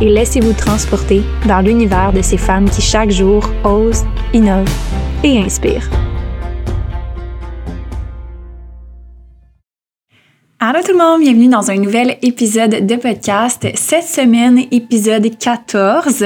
et laissez-vous transporter dans l'univers de ces femmes qui chaque jour osent, innovent et inspirent. Allô tout le monde, bienvenue dans un nouvel épisode de podcast. Cette semaine, épisode 14.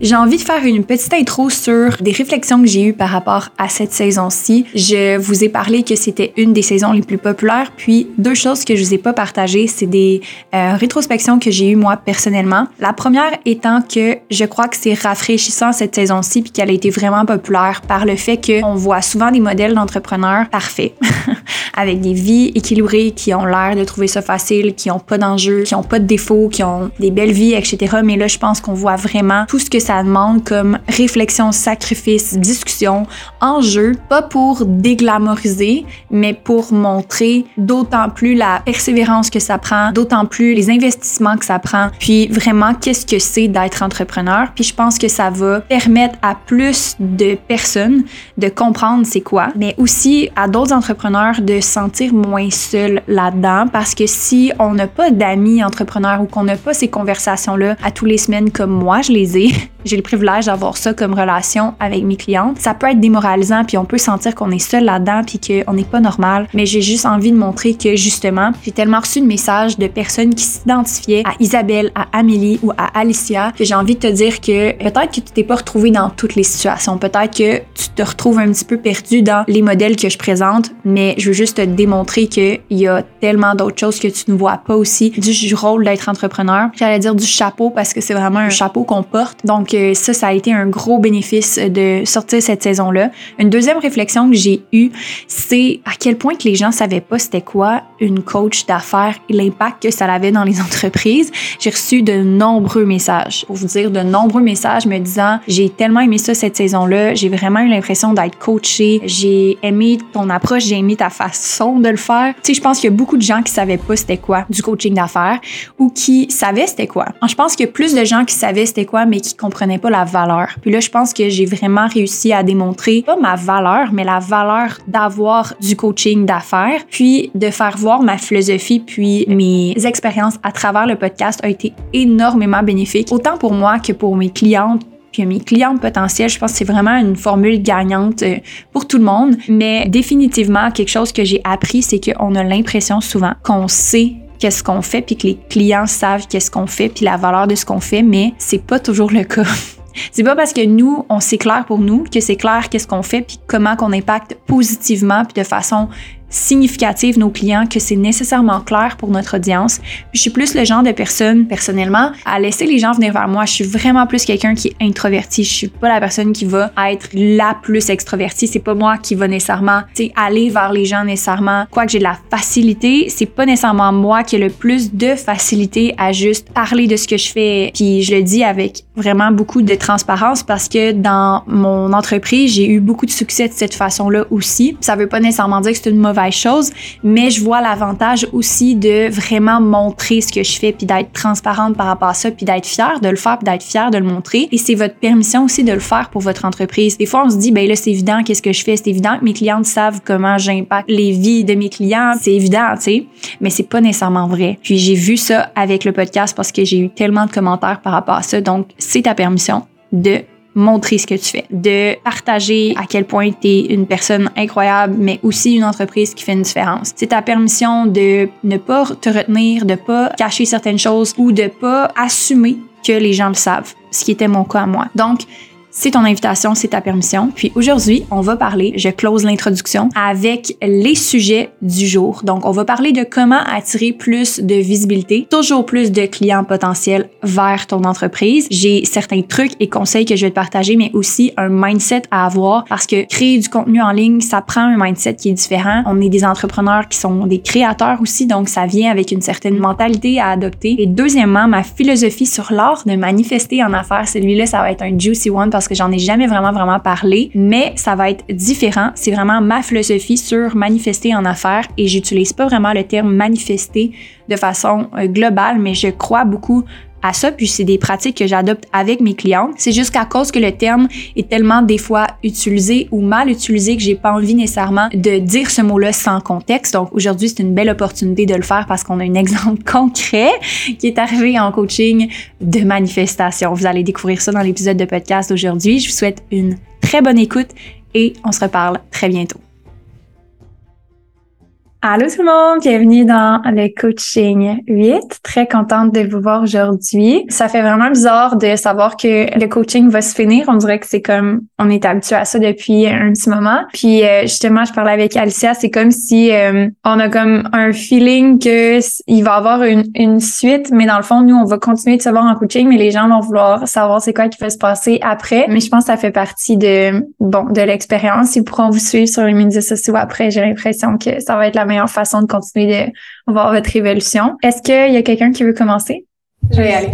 J'ai envie de faire une petite intro sur des réflexions que j'ai eues par rapport à cette saison-ci. Je vous ai parlé que c'était une des saisons les plus populaires, puis deux choses que je vous ai pas partagées, c'est des euh, rétrospections que j'ai eues moi personnellement. La première étant que je crois que c'est rafraîchissant cette saison-ci puis qu'elle a été vraiment populaire par le fait qu'on voit souvent des modèles d'entrepreneurs parfaits, avec des vies équilibrées qui ont l'air de trouver ça facile, qui ont pas d'enjeux, qui ont pas de défauts, qui ont des belles vies, etc. Mais là, je pense qu'on voit vraiment tout ce que ça demande comme réflexion, sacrifice, discussion, enjeu, pas pour déglamoriser, mais pour montrer d'autant plus la persévérance que ça prend, d'autant plus les investissements que ça prend, puis vraiment qu'est-ce que c'est d'être entrepreneur? Puis je pense que ça va permettre à plus de personnes de comprendre c'est quoi, mais aussi à d'autres entrepreneurs de se sentir moins seuls là-dedans parce que si on n'a pas d'amis entrepreneurs ou qu'on n'a pas ces conversations-là à tous les semaines comme moi, je les ai, j'ai le privilège d'avoir ça comme relation avec mes clientes, ça peut être démoralisant puis on peut sentir qu'on est seul là-dedans puis qu'on n'est pas normal. Mais j'ai juste envie de montrer que justement, j'ai tellement reçu de messages de personnes qui s'identifiaient à Isabelle, à Amélie ou à Alicia que j'ai envie de te dire que peut-être que tu t'es pas retrouvée dans toutes les situations, peut-être que tu te retrouves un petit peu perdu dans les modèles que je présente, mais je veux juste te démontrer qu'il y a tellement d'autres choses que tu ne vois pas aussi du rôle d'être entrepreneur. J'allais dire du chapeau parce que c'est vraiment un chapeau qu'on porte. Donc ça, ça a été un gros bénéfice de sortir cette saison-là. Une deuxième réflexion que j'ai eue, c'est à quel point que les gens savaient pas c'était quoi une coach d'affaires et l'impact que ça avait dans les entreprises. J'ai reçu de nombreux messages, pour vous dire de nombreux messages me disant j'ai tellement aimé ça cette saison-là, j'ai vraiment eu l'impression d'être coachée, j'ai aimé ton approche, j'ai aimé ta façon de le faire. Tu sais, je pense qu'il y a beaucoup de gens qui savaient pas c'était quoi du coaching d'affaires ou qui savaient c'était quoi. Je pense qu'il y a plus de gens qui savaient c'était quoi mais qui comprenaient pas la valeur. Puis là, je pense que j'ai vraiment réussi à démontrer pas ma valeur, mais la valeur d'avoir du coaching d'affaires, puis de faire voir ma philosophie, puis mes expériences à travers le podcast a été énormément bénéfique, autant pour moi que pour mes clientes puis mes clientes potentielles, je pense que c'est vraiment une formule gagnante euh, pour tout le monde. Mais définitivement, quelque chose que j'ai appris, c'est qu'on a l'impression souvent qu'on sait qu'est-ce qu'on fait, puis que les clients savent qu'est-ce qu'on fait, puis la valeur de ce qu'on fait, mais c'est pas toujours le cas. C'est pas parce que nous, on sait clair pour nous que c'est clair qu'est-ce qu'on fait puis comment qu'on impacte positivement puis de façon significative nos clients que c'est nécessairement clair pour notre audience. je suis plus le genre de personne, personnellement, à laisser les gens venir vers moi. Je suis vraiment plus quelqu'un qui est introverti. Je suis pas la personne qui va être la plus extrovertie. C'est pas moi qui va nécessairement, aller vers les gens nécessairement. Quoique j'ai de la facilité, c'est pas nécessairement moi qui ai le plus de facilité à juste parler de ce que je fais. Puis je le dis avec vraiment beaucoup de transparence parce que dans mon entreprise, j'ai eu beaucoup de succès de cette façon-là aussi. Ça veut pas nécessairement dire que c'est une mauvaise chose, mais je vois l'avantage aussi de vraiment montrer ce que je fais, puis d'être transparente par rapport à ça, puis d'être fière de le faire, puis d'être fière de le montrer. Et c'est votre permission aussi de le faire pour votre entreprise. Des fois, on se dit, ben là, c'est évident, qu'est-ce que je fais? C'est évident que mes clientes savent comment j'impacte les vies de mes clients. C'est évident, tu sais, mais c'est pas nécessairement vrai. Puis j'ai vu ça avec le podcast parce que j'ai eu tellement de commentaires par rapport à ça. Donc, c'est ta permission de montrer ce que tu fais, de partager à quel point tu es une personne incroyable, mais aussi une entreprise qui fait une différence. C'est ta permission de ne pas te retenir, de pas cacher certaines choses ou de pas assumer que les gens le savent, ce qui était mon cas à moi. Donc, c'est ton invitation, c'est ta permission. Puis aujourd'hui, on va parler, je close l'introduction, avec les sujets du jour. Donc, on va parler de comment attirer plus de visibilité, toujours plus de clients potentiels vers ton entreprise. J'ai certains trucs et conseils que je vais te partager, mais aussi un mindset à avoir parce que créer du contenu en ligne, ça prend un mindset qui est différent. On est des entrepreneurs qui sont des créateurs aussi, donc ça vient avec une certaine mentalité à adopter. Et deuxièmement, ma philosophie sur l'art de manifester en affaires, celui-là, ça va être un juicy one parce que j'en ai jamais vraiment, vraiment parlé, mais ça va être différent. C'est vraiment ma philosophie sur manifester en affaires et j'utilise pas vraiment le terme manifester de façon euh, globale, mais je crois beaucoup à ça, puis c'est des pratiques que j'adopte avec mes clients. C'est juste cause que le terme est tellement des fois utilisé ou mal utilisé que j'ai pas envie nécessairement de dire ce mot-là sans contexte. Donc aujourd'hui, c'est une belle opportunité de le faire parce qu'on a un exemple concret qui est arrivé en coaching de manifestation. Vous allez découvrir ça dans l'épisode de podcast d'aujourd'hui. Je vous souhaite une très bonne écoute et on se reparle très bientôt. Allô tout le monde, bienvenue dans le coaching 8. Très contente de vous voir aujourd'hui. Ça fait vraiment bizarre de savoir que le coaching va se finir. On dirait que c'est comme on est habitué à ça depuis un petit moment. Puis euh, justement, je parlais avec Alicia, c'est comme si euh, on a comme un feeling que il va avoir une, une suite, mais dans le fond, nous on va continuer de se voir en coaching, mais les gens vont vouloir savoir c'est quoi qui va se passer après. Mais je pense que ça fait partie de bon de l'expérience. Ils pourront vous suivre sur les médias sociaux après. J'ai l'impression que ça va être la façon de continuer de voir votre évolution. Est-ce qu'il y a quelqu'un qui veut commencer? Je vais y aller.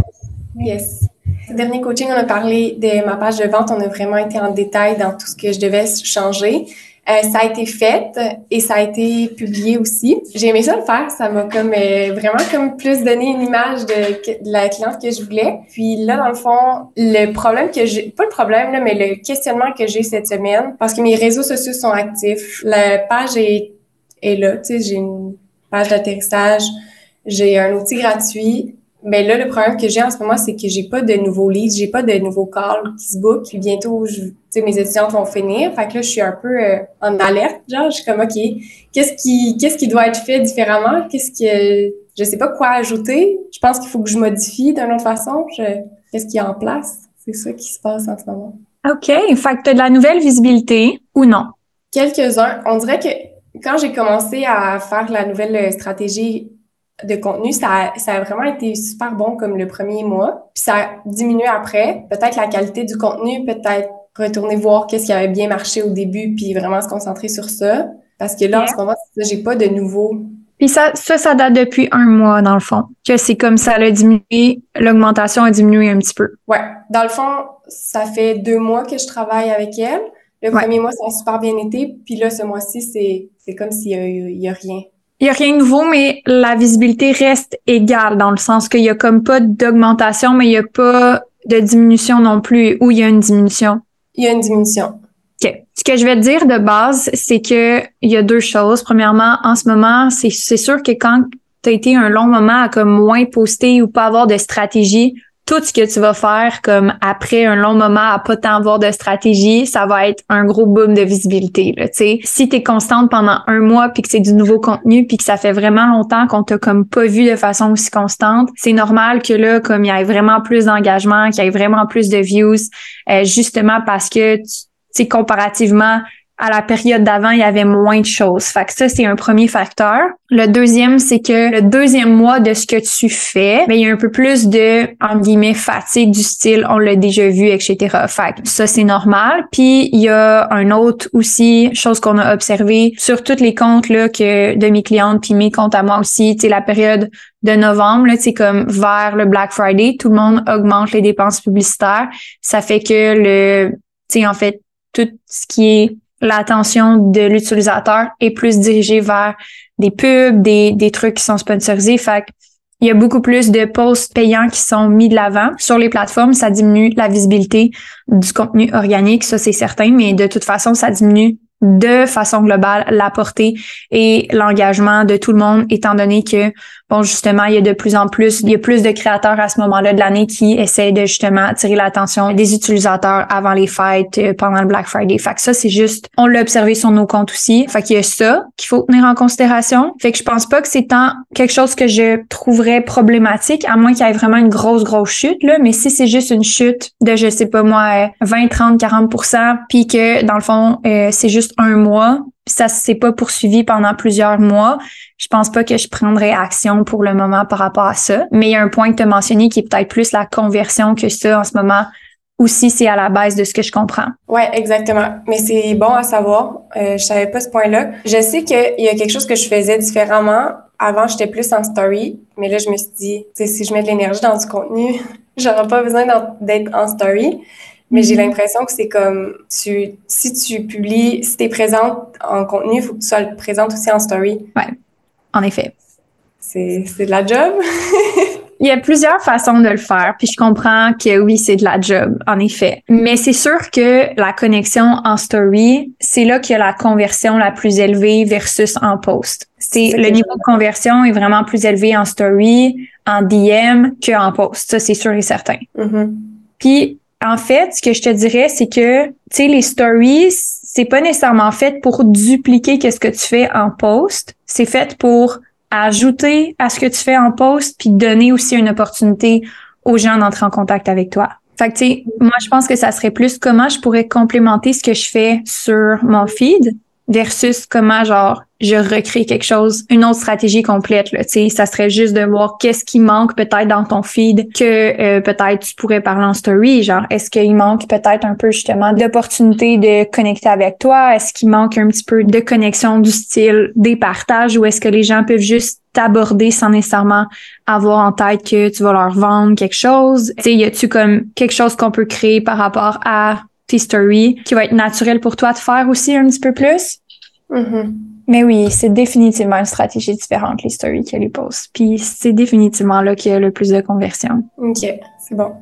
Yes. Ce dernier coaching, on a parlé de ma page de vente. On a vraiment été en détail dans tout ce que je devais changer. Euh, ça a été fait et ça a été publié aussi. J'ai aimé ça le faire. Ça m'a comme euh, vraiment comme plus donné une image de, de, la cliente que je voulais. Puis là, dans le fond, le problème que j'ai, pas le problème là, mais le questionnement que j'ai cette semaine, parce que mes réseaux sociaux sont actifs, la page est et là. Tu sais, j'ai une page d'atterrissage, j'ai un outil gratuit. Mais là, le problème que j'ai en ce moment, c'est que j'ai pas de nouveaux leads, j'ai pas de nouveaux calls qui se bookent. Puis bientôt, je, tu sais, mes étudiantes vont finir. Fait que là, je suis un peu euh, en alerte. Genre, je suis comme, OK, qu'est-ce qui, qu'est-ce qui doit être fait différemment? Qu'est-ce que, je sais pas quoi ajouter. Je pense qu'il faut que je modifie d'une autre façon. qu'est-ce qui est en place? C'est ça qui se passe en ce moment. OK. Fait que t'as de la nouvelle visibilité ou non? Quelques-uns. On dirait que quand j'ai commencé à faire la nouvelle stratégie de contenu, ça a, ça a vraiment été super bon comme le premier mois. Puis ça a diminué après. Peut-être la qualité du contenu, peut-être retourner voir qu'est-ce qui avait bien marché au début, puis vraiment se concentrer sur ça. Parce que là, en ce moment, j'ai pas de nouveau. Puis ça, ça, ça date depuis un mois, dans le fond. Que c'est comme ça a diminué, l'augmentation a diminué un petit peu. Ouais. Dans le fond, ça fait deux mois que je travaille avec elle. Le premier mois, ça a super bien été. Puis là, ce mois-ci, c'est, c'est comme s'il y a, a rien. Il y a rien de nouveau, mais la visibilité reste égale dans le sens qu'il y a comme pas d'augmentation, mais il y a pas de diminution non plus, ou il y a une diminution. Il y a une diminution. OK. Ce que je vais te dire de base, c'est que il y a deux choses. Premièrement, en ce moment, c'est, c'est sûr que quand tu as été un long moment à comme moins poster ou pas avoir de stratégie, tout ce que tu vas faire comme après un long moment à pas tant avoir de stratégie, ça va être un gros boom de visibilité. Là, sais. si tu es constante pendant un mois puis que c'est du nouveau contenu puis que ça fait vraiment longtemps qu'on t'a comme pas vu de façon aussi constante, c'est normal que là, comme il y ait vraiment plus d'engagement, qu'il y ait vraiment plus de views, euh, justement parce que tu sais, comparativement à la période d'avant, il y avait moins de choses. Fait que ça, c'est un premier facteur. Le deuxième, c'est que le deuxième mois de ce que tu fais, ben, il y a un peu plus de, en guillemets, fatigue du style, on l'a déjà vu, etc. Fait que ça, c'est normal. Puis, il y a un autre aussi, chose qu'on a observé sur tous les comptes, là, que de mes clientes, puis mes comptes à moi aussi, tu la période de novembre, là, c'est comme vers le Black Friday, tout le monde augmente les dépenses publicitaires. Ça fait que le, tu sais, en fait, tout ce qui est l'attention de l'utilisateur est plus dirigée vers des pubs, des, trucs qui sont sponsorisés. Fait il y a beaucoup plus de posts payants qui sont mis de l'avant sur les plateformes. Ça diminue la visibilité du contenu organique, ça c'est certain, mais de toute façon, ça diminue de façon globale la portée et l'engagement de tout le monde, étant donné que bon, justement, il y a de plus en plus, il y a plus de créateurs à ce moment-là de l'année qui essaient de justement attirer l'attention des utilisateurs avant les fêtes, euh, pendant le Black Friday. Fait que ça, c'est juste, on l'a observé sur nos comptes aussi. Fait qu'il y a ça qu'il faut tenir en considération. Fait que je pense pas que c'est tant quelque chose que je trouverais problématique, à moins qu'il y ait vraiment une grosse, grosse chute, là. Mais si c'est juste une chute de, je sais pas moi, 20, 30, 40% puis que, dans le fond, euh, c'est juste un mois, puis ça s'est pas poursuivi pendant plusieurs mois, je pense pas que je prendrais action pour le moment par rapport à ça. Mais il y a un point que tu as mentionné qui est peut-être plus la conversion que ça en ce moment aussi c'est à la base de ce que je comprends. Ouais, exactement. Mais c'est bon à savoir. Euh, je savais pas ce point-là. Je sais qu'il y a quelque chose que je faisais différemment. Avant, j'étais plus en story, mais là, je me suis dit, si je mets de l'énergie dans du contenu, j'aurai pas besoin d'être en story. Mais j'ai l'impression que c'est comme tu, si tu publies, si tu es présente en contenu, il faut que tu sois présente aussi en story. Ouais, en effet. C'est de la job. Il y a plusieurs façons de le faire, puis je comprends que oui, c'est de la job, en effet. Mais c'est sûr que la connexion en story, c'est là qu'il y a la conversion la plus élevée versus en post. C'est le niveau de conversion est vraiment plus élevé en story, en DM qu'en post. Ça, c'est sûr et certain. Mm-hmm. Puis en fait, ce que je te dirais, c'est que, tu sais, les stories, c'est pas nécessairement fait pour dupliquer qu'est-ce que tu fais en post. C'est fait pour ajouter à ce que tu fais en post puis donner aussi une opportunité aux gens d'entrer en contact avec toi. Fait que, tu sais, moi, je pense que ça serait plus comment je pourrais complémenter ce que je fais sur mon feed versus comment, genre, je recrée quelque chose, une autre stratégie complète. Là, ça serait juste de voir qu'est-ce qui manque peut-être dans ton feed que euh, peut-être tu pourrais parler en story. Genre, est-ce qu'il manque peut-être un peu justement d'opportunité de connecter avec toi? Est-ce qu'il manque un petit peu de connexion du style des partages ou est-ce que les gens peuvent juste t'aborder sans nécessairement avoir en tête que tu vas leur vendre quelque chose? Tu sais, y a-tu comme quelque chose qu'on peut créer par rapport à tes stories qui va être naturel pour toi de faire aussi un petit peu plus? Mm-hmm. Mais oui, c'est définitivement une stratégie différente, les stories qu'elle les poste. Puis c'est définitivement là qu'il y a le plus de conversion. OK, c'est bon.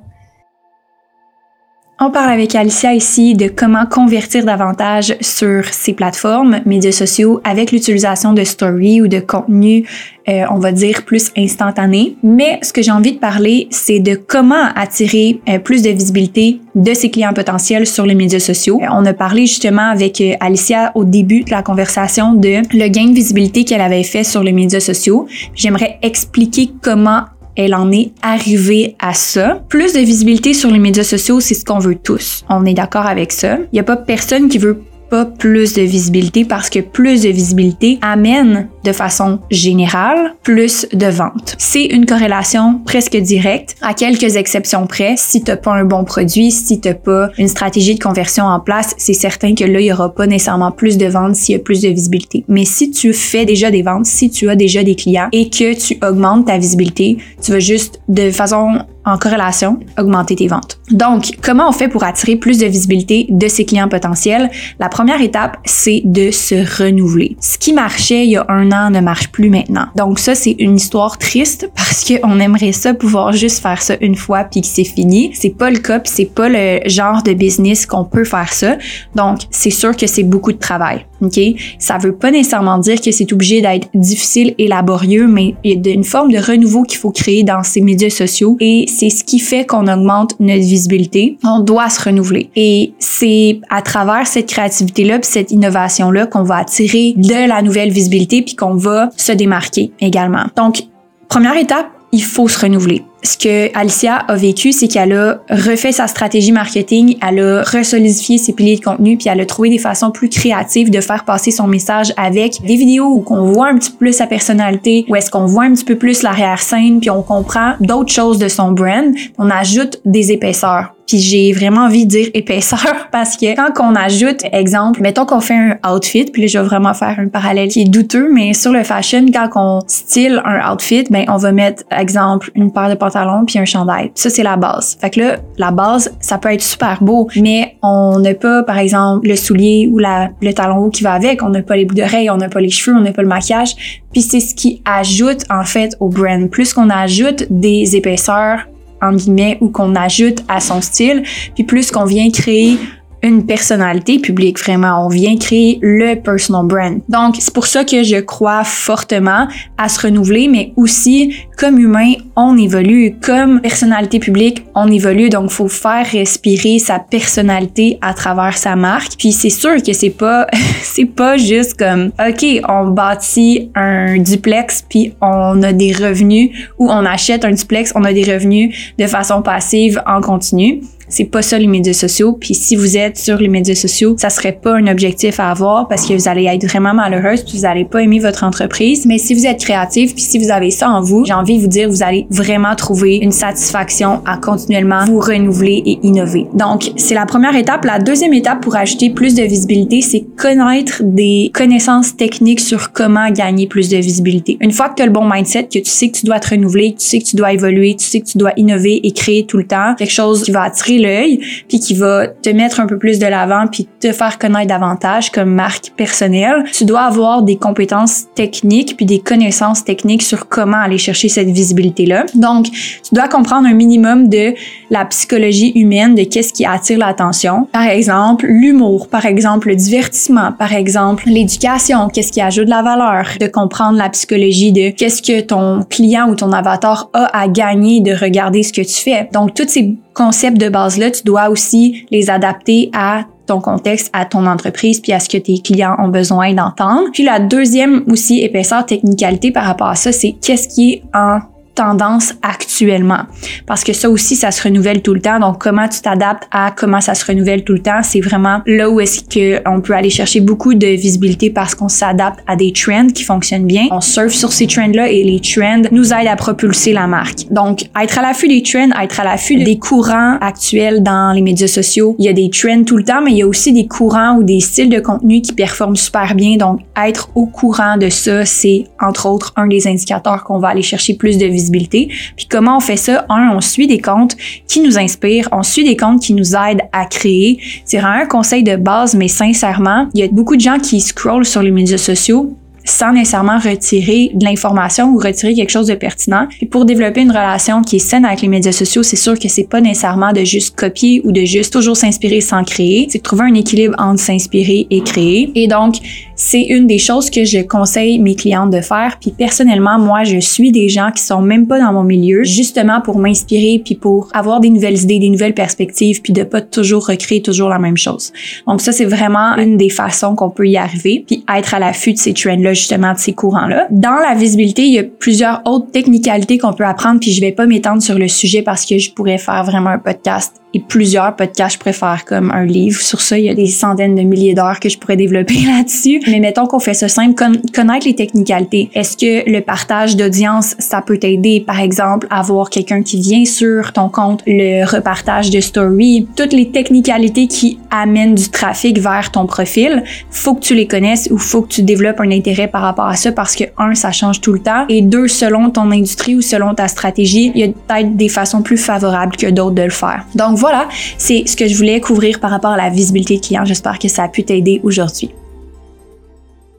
On parle avec Alicia ici de comment convertir davantage sur ces plateformes, médias sociaux, avec l'utilisation de stories ou de contenu, euh, on va dire, plus instantané. Mais ce que j'ai envie de parler, c'est de comment attirer euh, plus de visibilité de ses clients potentiels sur les médias sociaux. Euh, on a parlé justement avec Alicia au début de la conversation de le gain de visibilité qu'elle avait fait sur les médias sociaux. J'aimerais expliquer comment elle en est arrivée à ça. Plus de visibilité sur les médias sociaux, c'est ce qu'on veut tous. On est d'accord avec ça. Il n'y a pas personne qui veut pas plus de visibilité parce que plus de visibilité amène de façon générale plus de ventes. C'est une corrélation presque directe, à quelques exceptions près. Si t'as pas un bon produit, si t'as pas une stratégie de conversion en place, c'est certain que là, il y aura pas nécessairement plus de ventes s'il y a plus de visibilité. Mais si tu fais déjà des ventes, si tu as déjà des clients et que tu augmentes ta visibilité, tu vas juste de façon en corrélation, augmenter tes ventes. Donc, comment on fait pour attirer plus de visibilité de ses clients potentiels? La première étape, c'est de se renouveler. Ce qui marchait il y a un ne marche plus maintenant. Donc ça, c'est une histoire triste parce qu'on aimerait ça pouvoir juste faire ça une fois puis que c'est fini. C'est pas le cas c'est pas le genre de business qu'on peut faire ça. Donc, c'est sûr que c'est beaucoup de travail. OK? Ça veut pas nécessairement dire que c'est obligé d'être difficile et laborieux, mais il y a une forme de renouveau qu'il faut créer dans ces médias sociaux et c'est ce qui fait qu'on augmente notre visibilité. On doit se renouveler. Et c'est à travers cette créativité-là cette innovation-là qu'on va attirer de la nouvelle visibilité puis qu'on va se démarquer également. Donc, première étape, il faut se renouveler ce que Alicia a vécu, c'est qu'elle a refait sa stratégie marketing, elle a resolidifié ses piliers de contenu, puis elle a trouvé des façons plus créatives de faire passer son message avec des vidéos où on voit un petit peu plus sa personnalité, où est-ce qu'on voit un petit peu plus l'arrière-scène, puis on comprend d'autres choses de son brand. On ajoute des épaisseurs. Puis j'ai vraiment envie de dire épaisseur parce que quand on ajoute, exemple, mettons qu'on fait un outfit, puis là je vais vraiment faire un parallèle qui est douteux, mais sur le fashion, quand on style un outfit, ben on va mettre, exemple, une paire de pantalon puis un chandail. Ça, c'est la base. Fait que là, la base, ça peut être super beau, mais on n'a pas, par exemple, le soulier ou la, le talon haut qui va avec. On n'a pas les bouts d'oreilles, on n'a pas les cheveux, on n'a pas le maquillage. Puis c'est ce qui ajoute, en fait, au brand. Plus qu'on ajoute des épaisseurs, en guillemets, ou qu'on ajoute à son style, puis plus qu'on vient créer une personnalité publique vraiment. On vient créer le personal brand. Donc, c'est pour ça que je crois fortement à se renouveler, mais aussi comme humain, on évolue. Comme personnalité publique, on évolue. Donc, faut faire respirer sa personnalité à travers sa marque. Puis c'est sûr que c'est pas, c'est pas juste comme, OK, on bâtit un duplex puis on a des revenus ou on achète un duplex, on a des revenus de façon passive en continu. C'est pas ça les médias sociaux. Puis si vous êtes sur les médias sociaux, ça serait pas un objectif à avoir parce que vous allez être vraiment malheureuse vous allez pas aimer votre entreprise. Mais si vous êtes créatif puis si vous avez ça en vous, j'ai envie de vous dire, vous allez vraiment trouver une satisfaction à continuellement vous renouveler et innover. Donc, c'est la première étape. La deuxième étape pour ajouter plus de visibilité, c'est connaître des connaissances techniques sur comment gagner plus de visibilité. Une fois que tu as le bon mindset, que tu sais que tu dois te renouveler, que tu sais que tu dois évoluer, tu sais que tu dois innover et créer tout le temps quelque chose qui va attirer l'œil, puis qui va te mettre un peu plus de l'avant, puis te faire connaître davantage comme marque personnelle. Tu dois avoir des compétences techniques, puis des connaissances techniques sur comment aller chercher cette visibilité-là. Donc, tu dois comprendre un minimum de la psychologie humaine, de qu'est-ce qui attire l'attention. Par exemple, l'humour, par exemple, le divertissement, par exemple, l'éducation, qu'est-ce qui ajoute de la valeur, de comprendre la psychologie de qu'est-ce que ton client ou ton avatar a à gagner de regarder ce que tu fais. Donc, toutes ces concepts de base-là, tu dois aussi les adapter à ton contexte, à ton entreprise, puis à ce que tes clients ont besoin d'entendre. Puis la deuxième aussi épaisseur technicalité par rapport à ça, c'est qu'est-ce qui est en tendance actuellement. Parce que ça aussi, ça se renouvelle tout le temps. Donc, comment tu t'adaptes à comment ça se renouvelle tout le temps, c'est vraiment là où est-ce qu'on peut aller chercher beaucoup de visibilité parce qu'on s'adapte à des trends qui fonctionnent bien. On surfe sur ces trends-là et les trends nous aident à propulser la marque. Donc, être à l'affût des trends, être à l'affût des courants actuels dans les médias sociaux. Il y a des trends tout le temps, mais il y a aussi des courants ou des styles de contenu qui performent super bien. Donc, être au courant de ça, c'est entre autres un des indicateurs qu'on va aller chercher plus de visibilité puis comment on fait ça? Un, on suit des comptes qui nous inspirent, on suit des comptes qui nous aident à créer. C'est un conseil de base, mais sincèrement, il y a beaucoup de gens qui scrollent sur les médias sociaux sans nécessairement retirer de l'information ou retirer quelque chose de pertinent. Et pour développer une relation qui est saine avec les médias sociaux, c'est sûr que c'est pas nécessairement de juste copier ou de juste toujours s'inspirer sans créer. C'est de trouver un équilibre entre s'inspirer et créer. Et donc, c'est une des choses que je conseille mes clientes de faire. Puis personnellement, moi, je suis des gens qui sont même pas dans mon milieu, justement pour m'inspirer puis pour avoir des nouvelles idées, des nouvelles perspectives, puis de pas toujours recréer toujours la même chose. Donc ça, c'est vraiment une des façons qu'on peut y arriver, puis être à l'affût de ces trends-là, justement, de ces courants-là. Dans la visibilité, il y a plusieurs autres technicalités qu'on peut apprendre, puis je vais pas m'étendre sur le sujet parce que je pourrais faire vraiment un podcast et plusieurs podcasts, je préfère comme un livre. Sur ça, il y a des centaines de milliers d'heures que je pourrais développer là-dessus. Mais mettons qu'on fait ça simple, connaître les technicalités. Est-ce que le partage d'audience, ça peut t'aider, par exemple, à voir quelqu'un qui vient sur ton compte, le repartage de story, toutes les technicalités qui amènent du trafic vers ton profil, faut que tu les connaisses ou faut que tu développes un intérêt par rapport à ça parce que un, ça change tout le temps et deux, selon ton industrie ou selon ta stratégie, il y a peut-être des façons plus favorables que d'autres de le faire. Donc voilà, c'est ce que je voulais couvrir par rapport à la visibilité client. J'espère que ça a pu t'aider aujourd'hui.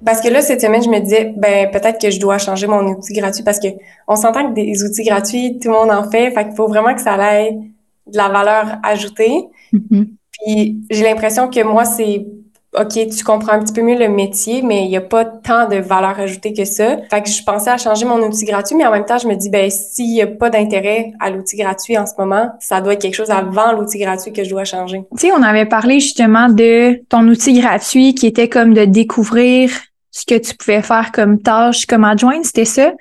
Parce que là, cette semaine, je me disais, ben peut-être que je dois changer mon outil gratuit parce que on s'entend que des outils gratuits, tout le monde en fait. Fait qu'il faut vraiment que ça ait de la valeur ajoutée. Mm-hmm. Puis j'ai l'impression que moi, c'est OK, tu comprends un petit peu mieux le métier, mais il n'y a pas tant de valeur ajoutée que ça. Fait que je pensais à changer mon outil gratuit, mais en même temps, je me dis, ben, s'il n'y a pas d'intérêt à l'outil gratuit en ce moment, ça doit être quelque chose avant l'outil gratuit que je dois changer. Tu sais, on avait parlé justement de ton outil gratuit qui était comme de découvrir ce que tu pouvais faire comme tâche, comme adjointe, c'était ça.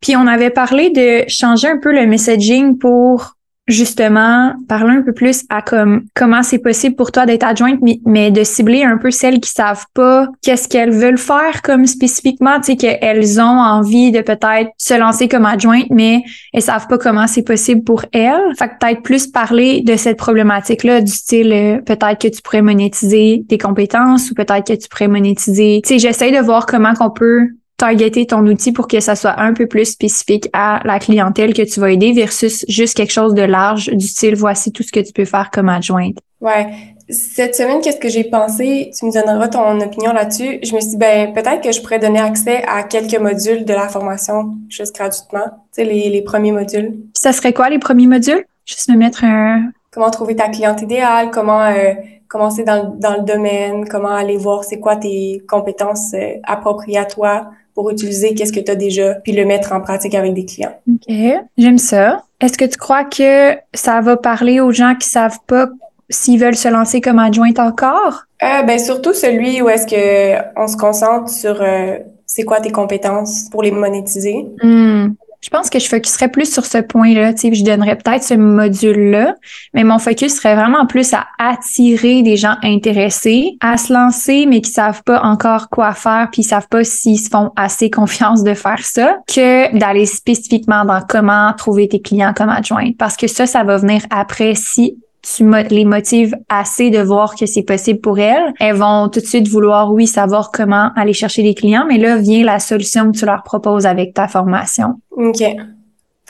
Puis on avait parlé de changer un peu le messaging pour justement parler un peu plus à comme comment c'est possible pour toi d'être adjointe mais, de cibler un peu celles qui savent pas qu'est-ce qu'elles veulent faire comme spécifiquement. Tu sais qu'elles ont envie de peut-être se lancer comme adjointe mais elles savent pas comment c'est possible pour elles. Fait que peut-être plus parler de cette problématique là du style euh, peut-être que tu pourrais monétiser tes compétences ou peut-être que tu pourrais monétiser. Tu sais j'essaie de voir comment qu'on peut targeter ton outil pour que ça soit un peu plus spécifique à la clientèle que tu vas aider versus juste quelque chose de large du style voici tout ce que tu peux faire comme adjointe. Ouais. Cette semaine, qu'est-ce que j'ai pensé? Tu me donneras ton opinion là-dessus. Je me suis dit, ben, peut-être que je pourrais donner accès à quelques modules de la formation juste gratuitement. Tu sais, les, les premiers modules. ça serait quoi les premiers modules? Juste me mettre un. Comment trouver ta cliente idéale, comment, euh, commencer dans, dans le domaine, comment aller voir c'est quoi tes compétences euh, appropriées à toi pour utiliser qu'est-ce que tu as déjà, puis le mettre en pratique avec des clients. OK, j'aime ça. Est-ce que tu crois que ça va parler aux gens qui savent pas s'ils veulent se lancer comme adjointe encore? Euh, ben surtout celui où est-ce que on se concentre sur euh, c'est quoi tes compétences pour les monétiser. Hmm. Je pense que je focuserais plus sur ce point-là. Je donnerais peut-être ce module-là, mais mon focus serait vraiment plus à attirer des gens intéressés à se lancer, mais qui savent pas encore quoi faire, puis ils savent pas s'ils se font assez confiance de faire ça, que d'aller spécifiquement dans comment trouver tes clients comme adjointe. Parce que ça, ça va venir après si tu les motives assez de voir que c'est possible pour elles, elles vont tout de suite vouloir, oui, savoir comment aller chercher des clients, mais là vient la solution que tu leur proposes avec ta formation. OK.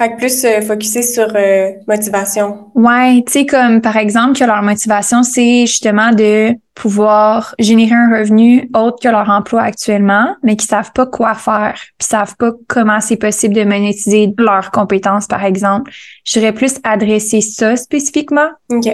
Fait que plus euh, focusé sur euh, motivation. Ouais, tu sais, comme par exemple que leur motivation, c'est justement de pouvoir générer un revenu autre que leur emploi actuellement, mais qui savent pas quoi faire, puis savent pas comment c'est possible de monétiser leurs compétences, par exemple. J'aurais plus adressé ça spécifiquement. OK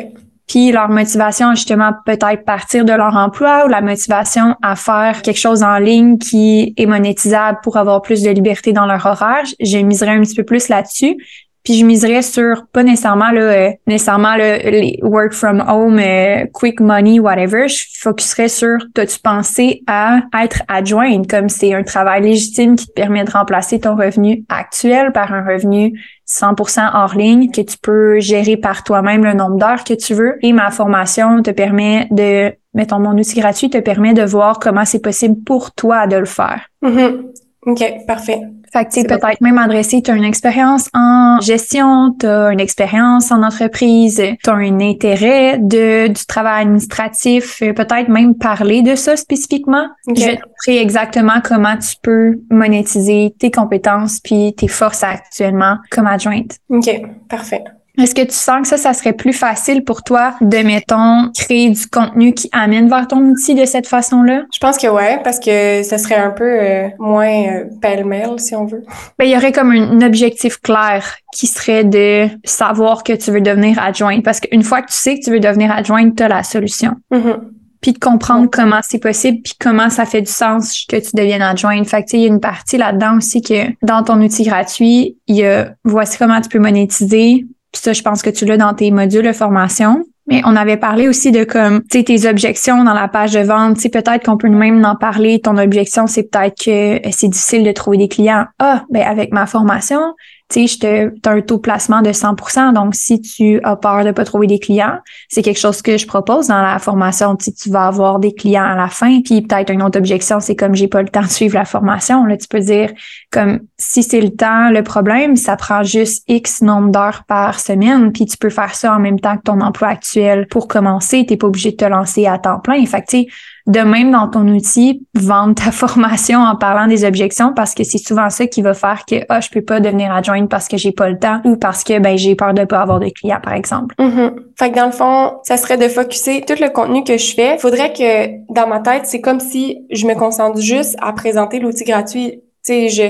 puis leur motivation justement peut-être partir de leur emploi ou la motivation à faire quelque chose en ligne qui est monétisable pour avoir plus de liberté dans leur horaire. Je miserais un petit peu plus là-dessus. Puis je miserais sur pas nécessairement là, euh, nécessairement les work from home, euh, quick money, whatever. Je focuserais sur t'as-tu pensé à être adjointe? Comme c'est un travail légitime qui te permet de remplacer ton revenu actuel par un revenu 100% hors ligne que tu peux gérer par toi-même le nombre d'heures que tu veux. Et ma formation te permet de, mettons, mon outil gratuit te permet de voir comment c'est possible pour toi de le faire. Mm-hmm. OK, parfait. Fait que tu peut-être même adressé, tu as une expérience en gestion, tu as une expérience en entreprise, tu as un intérêt de du travail administratif, euh, peut-être même parler de ça spécifiquement. Je vais te montrer exactement comment tu peux monétiser tes compétences puis tes forces actuellement comme adjointe. OK, parfait. Est-ce que tu sens que ça, ça serait plus facile pour toi de, mettons, créer du contenu qui amène vers ton outil de cette façon-là? Je pense que ouais, parce que ça serait un peu euh, moins euh, pêle-mêle, si on veut. Ben, il y aurait comme un, objectif clair qui serait de savoir que tu veux devenir adjointe. Parce qu'une fois que tu sais que tu veux devenir adjointe, tu as la solution. Mm-hmm. Puis de comprendre comment c'est possible, puis comment ça fait du sens que tu deviennes adjointe. Fait que, il y a une partie là-dedans aussi que dans ton outil gratuit, il y a voici comment tu peux monétiser, puis ça, je pense que tu l'as dans tes modules de formation. Mais on avait parlé aussi de comme, tu sais, tes objections dans la page de vente. Tu sais, peut-être qu'on peut même en parler. Ton objection, c'est peut-être que c'est difficile de trouver des clients. Ah, ben avec ma formation, tu sais, as un taux de placement de 100% Donc, si tu as peur de pas trouver des clients, c'est quelque chose que je propose dans la formation. Tu, tu vas avoir des clients à la fin. Puis peut-être une autre objection, c'est comme j'ai pas le temps de suivre la formation. Là, tu peux dire comme si c'est le temps, le problème, ça prend juste X nombre d'heures par semaine. Puis tu peux faire ça en même temps que ton emploi actuel pour commencer. Tu pas obligé de te lancer à temps plein. Fait que, tu sais, de même dans ton outil, vendre ta formation en parlant des objections parce que c'est souvent ça qui va faire que ah je peux pas devenir adjointe parce que j'ai pas le temps ou parce que ben j'ai peur de pas avoir de clients par exemple. Mm-hmm. Fait que dans le fond, ça serait de focuser tout le contenu que je fais. Faudrait que dans ma tête, c'est comme si je me concentre juste à présenter l'outil gratuit. Tu sais, je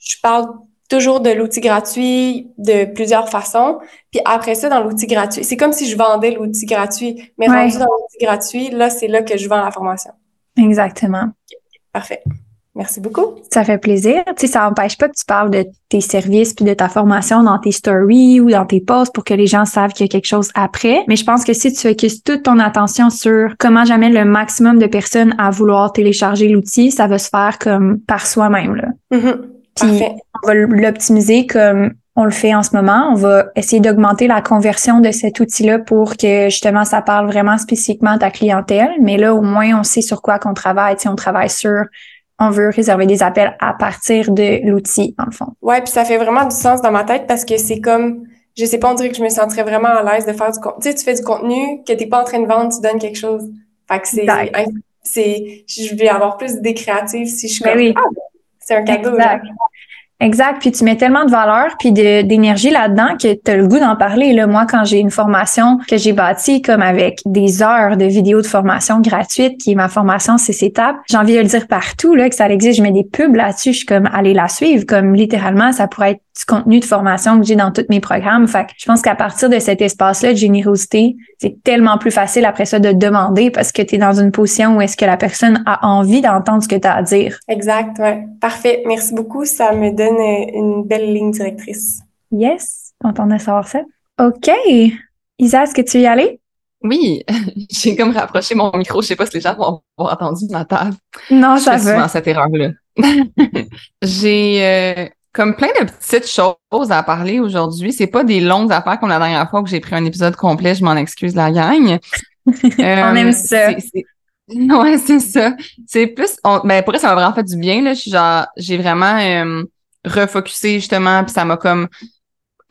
je parle toujours de l'outil gratuit de plusieurs façons. Puis après ça, dans l'outil gratuit, c'est comme si je vendais l'outil gratuit. Mais rendu dans l'outil gratuit, là, c'est là que je vends la formation. Exactement. Parfait. Merci beaucoup. Ça fait plaisir. Tu sais, ça n'empêche pas que tu parles de tes services puis de ta formation dans tes stories ou dans tes posts pour que les gens savent qu'il y a quelque chose après. Mais je pense que si tu focuses toute ton attention sur comment j'amène le maximum de personnes à vouloir télécharger l'outil, ça va se faire comme par soi-même, là. Mm-hmm. Puis on va l'optimiser comme on le fait en ce moment. On va essayer d'augmenter la conversion de cet outil-là pour que justement ça parle vraiment spécifiquement à ta clientèle. Mais là, au moins, on sait sur quoi qu'on travaille. Si on travaille sur on veut réserver des appels à partir de l'outil, en le fond. Ouais, puis ça fait vraiment du sens dans ma tête parce que c'est comme, je sais pas, on dirait que je me sentirais vraiment à l'aise de faire du contenu. Tu sais, tu fais du contenu, que t'es pas en train de vendre, tu donnes quelque chose. Fait que c'est, c'est, je vais avoir plus d'idées créatives si je suis ben comme, ah, cadeau. Exact. Puis tu mets tellement de valeur puis d'énergie là-dedans que tu as le goût d'en parler. Là, moi, quand j'ai une formation que j'ai bâtie comme avec des heures de vidéos de formation gratuite, qui est ma formation c'est étapes, j'ai envie de le dire partout, là, que ça existe. Je mets des pubs là-dessus. Je suis comme, allez la suivre. Comme littéralement, ça pourrait être du contenu de formation que j'ai dans tous mes programmes. Fait que je pense qu'à partir de cet espace-là de générosité, c'est tellement plus facile après ça de demander parce que tu es dans une position où est-ce que la personne a envie d'entendre ce que tu as à dire. Exact, ouais. Parfait. Merci beaucoup. Ça me donne une belle ligne directrice. Yes. Content de savoir ça. OK. Isa, est-ce que tu veux y aller? Oui, j'ai comme rapproché mon micro. Je sais pas si les gens vont avoir entendu ma table. Non, ça va. souvent cette erreur-là. j'ai euh, comme plein de petites choses à parler aujourd'hui. C'est pas des longues affaires comme la dernière fois que j'ai pris un épisode complet. Je m'en excuse, la gang. On aime euh, ça. Ouais, c'est ça. C'est plus. ben pour ça m'a vraiment fait du bien. Là. genre, j'ai vraiment euh, refocusé justement, puis ça m'a comme.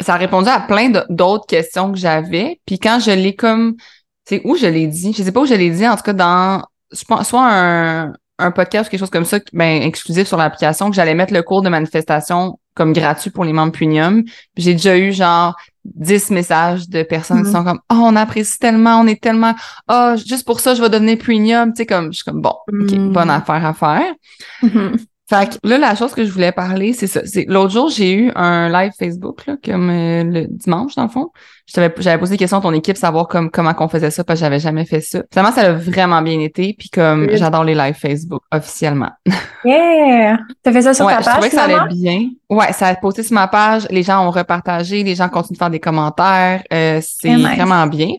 Ça a répondu à plein d'autres questions que j'avais. Puis quand je l'ai comme c'est où je l'ai dit. Je sais pas où je l'ai dit, en tout cas dans je pense, soit un, un podcast ou quelque chose comme ça, ben, exclusif sur l'application, que j'allais mettre le cours de manifestation comme gratuit pour les membres premium. J'ai déjà eu genre 10 messages de personnes qui mm-hmm. sont comme Oh, on apprécie tellement, on est tellement oh, juste pour ça, je vais devenir premium. Tu sais, comme je suis comme bon, OK, mm. bonne affaire à faire. Mm-hmm. Fait que là, la chose que je voulais parler, c'est ça. C'est l'autre jour, j'ai eu un live Facebook, là, comme euh, le dimanche, dans le fond. J'avais posé des questions à ton équipe, savoir comme comment qu'on faisait ça, parce que j'avais jamais fait ça. Finalement, ça a vraiment bien été, puis comme j'adore les lives Facebook officiellement. Yeah! T'as fait ça sur ta page? Je trouvais que ça allait bien. Ouais, ça a posté sur ma page, les gens ont repartagé, les gens continuent de faire des commentaires. Euh, c'est vraiment bien.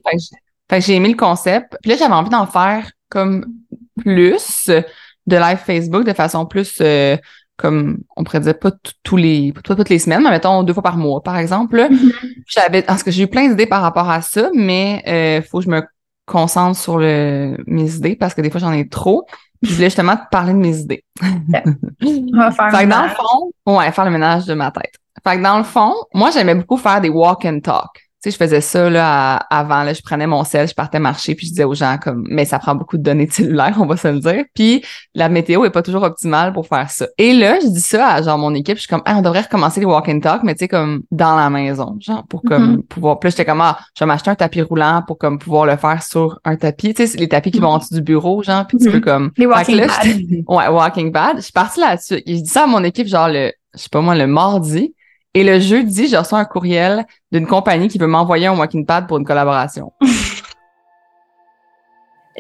Fait que j'ai aimé le concept. Puis là, j'avais envie d'en faire comme plus de live Facebook de façon plus euh, comme on pourrait dire pas tous les pas toutes les semaines mais mettons deux fois par mois par exemple j'avais parce que j'ai eu plein d'idées par rapport à ça mais euh, faut que je me concentre sur le mes idées parce que des fois j'en ai trop. Je voulais justement te parler de mes idées. On va faire fait dans le fond ouais faire le ménage de ma tête. Fait que dans le fond moi j'aimais beaucoup faire des walk and talk sais, je faisais ça là avant, là, je prenais mon sel, je partais marcher, puis je disais aux gens comme, mais ça prend beaucoup de données cellulaires, on va se le dire. Puis la météo est pas toujours optimale pour faire ça. Et là, je dis ça à genre mon équipe, je suis comme, ah, on devrait recommencer les walk and talk, mais tu sais comme dans la maison, genre pour comme mm-hmm. pouvoir. Plus j'étais comme, ah, je vais m'acheter un tapis roulant pour comme pouvoir le faire sur un tapis, tu sais, les tapis qui vont en dessous du bureau, genre, puis tu peux mm-hmm. comme. Les walking pad. ouais, walking pad. Je suis partie là-dessus. Et je dis ça à mon équipe, genre le, je sais pas moi, le mardi. Et le jeudi, je reçois un courriel d'une compagnie qui veut m'envoyer un walking pad pour une collaboration.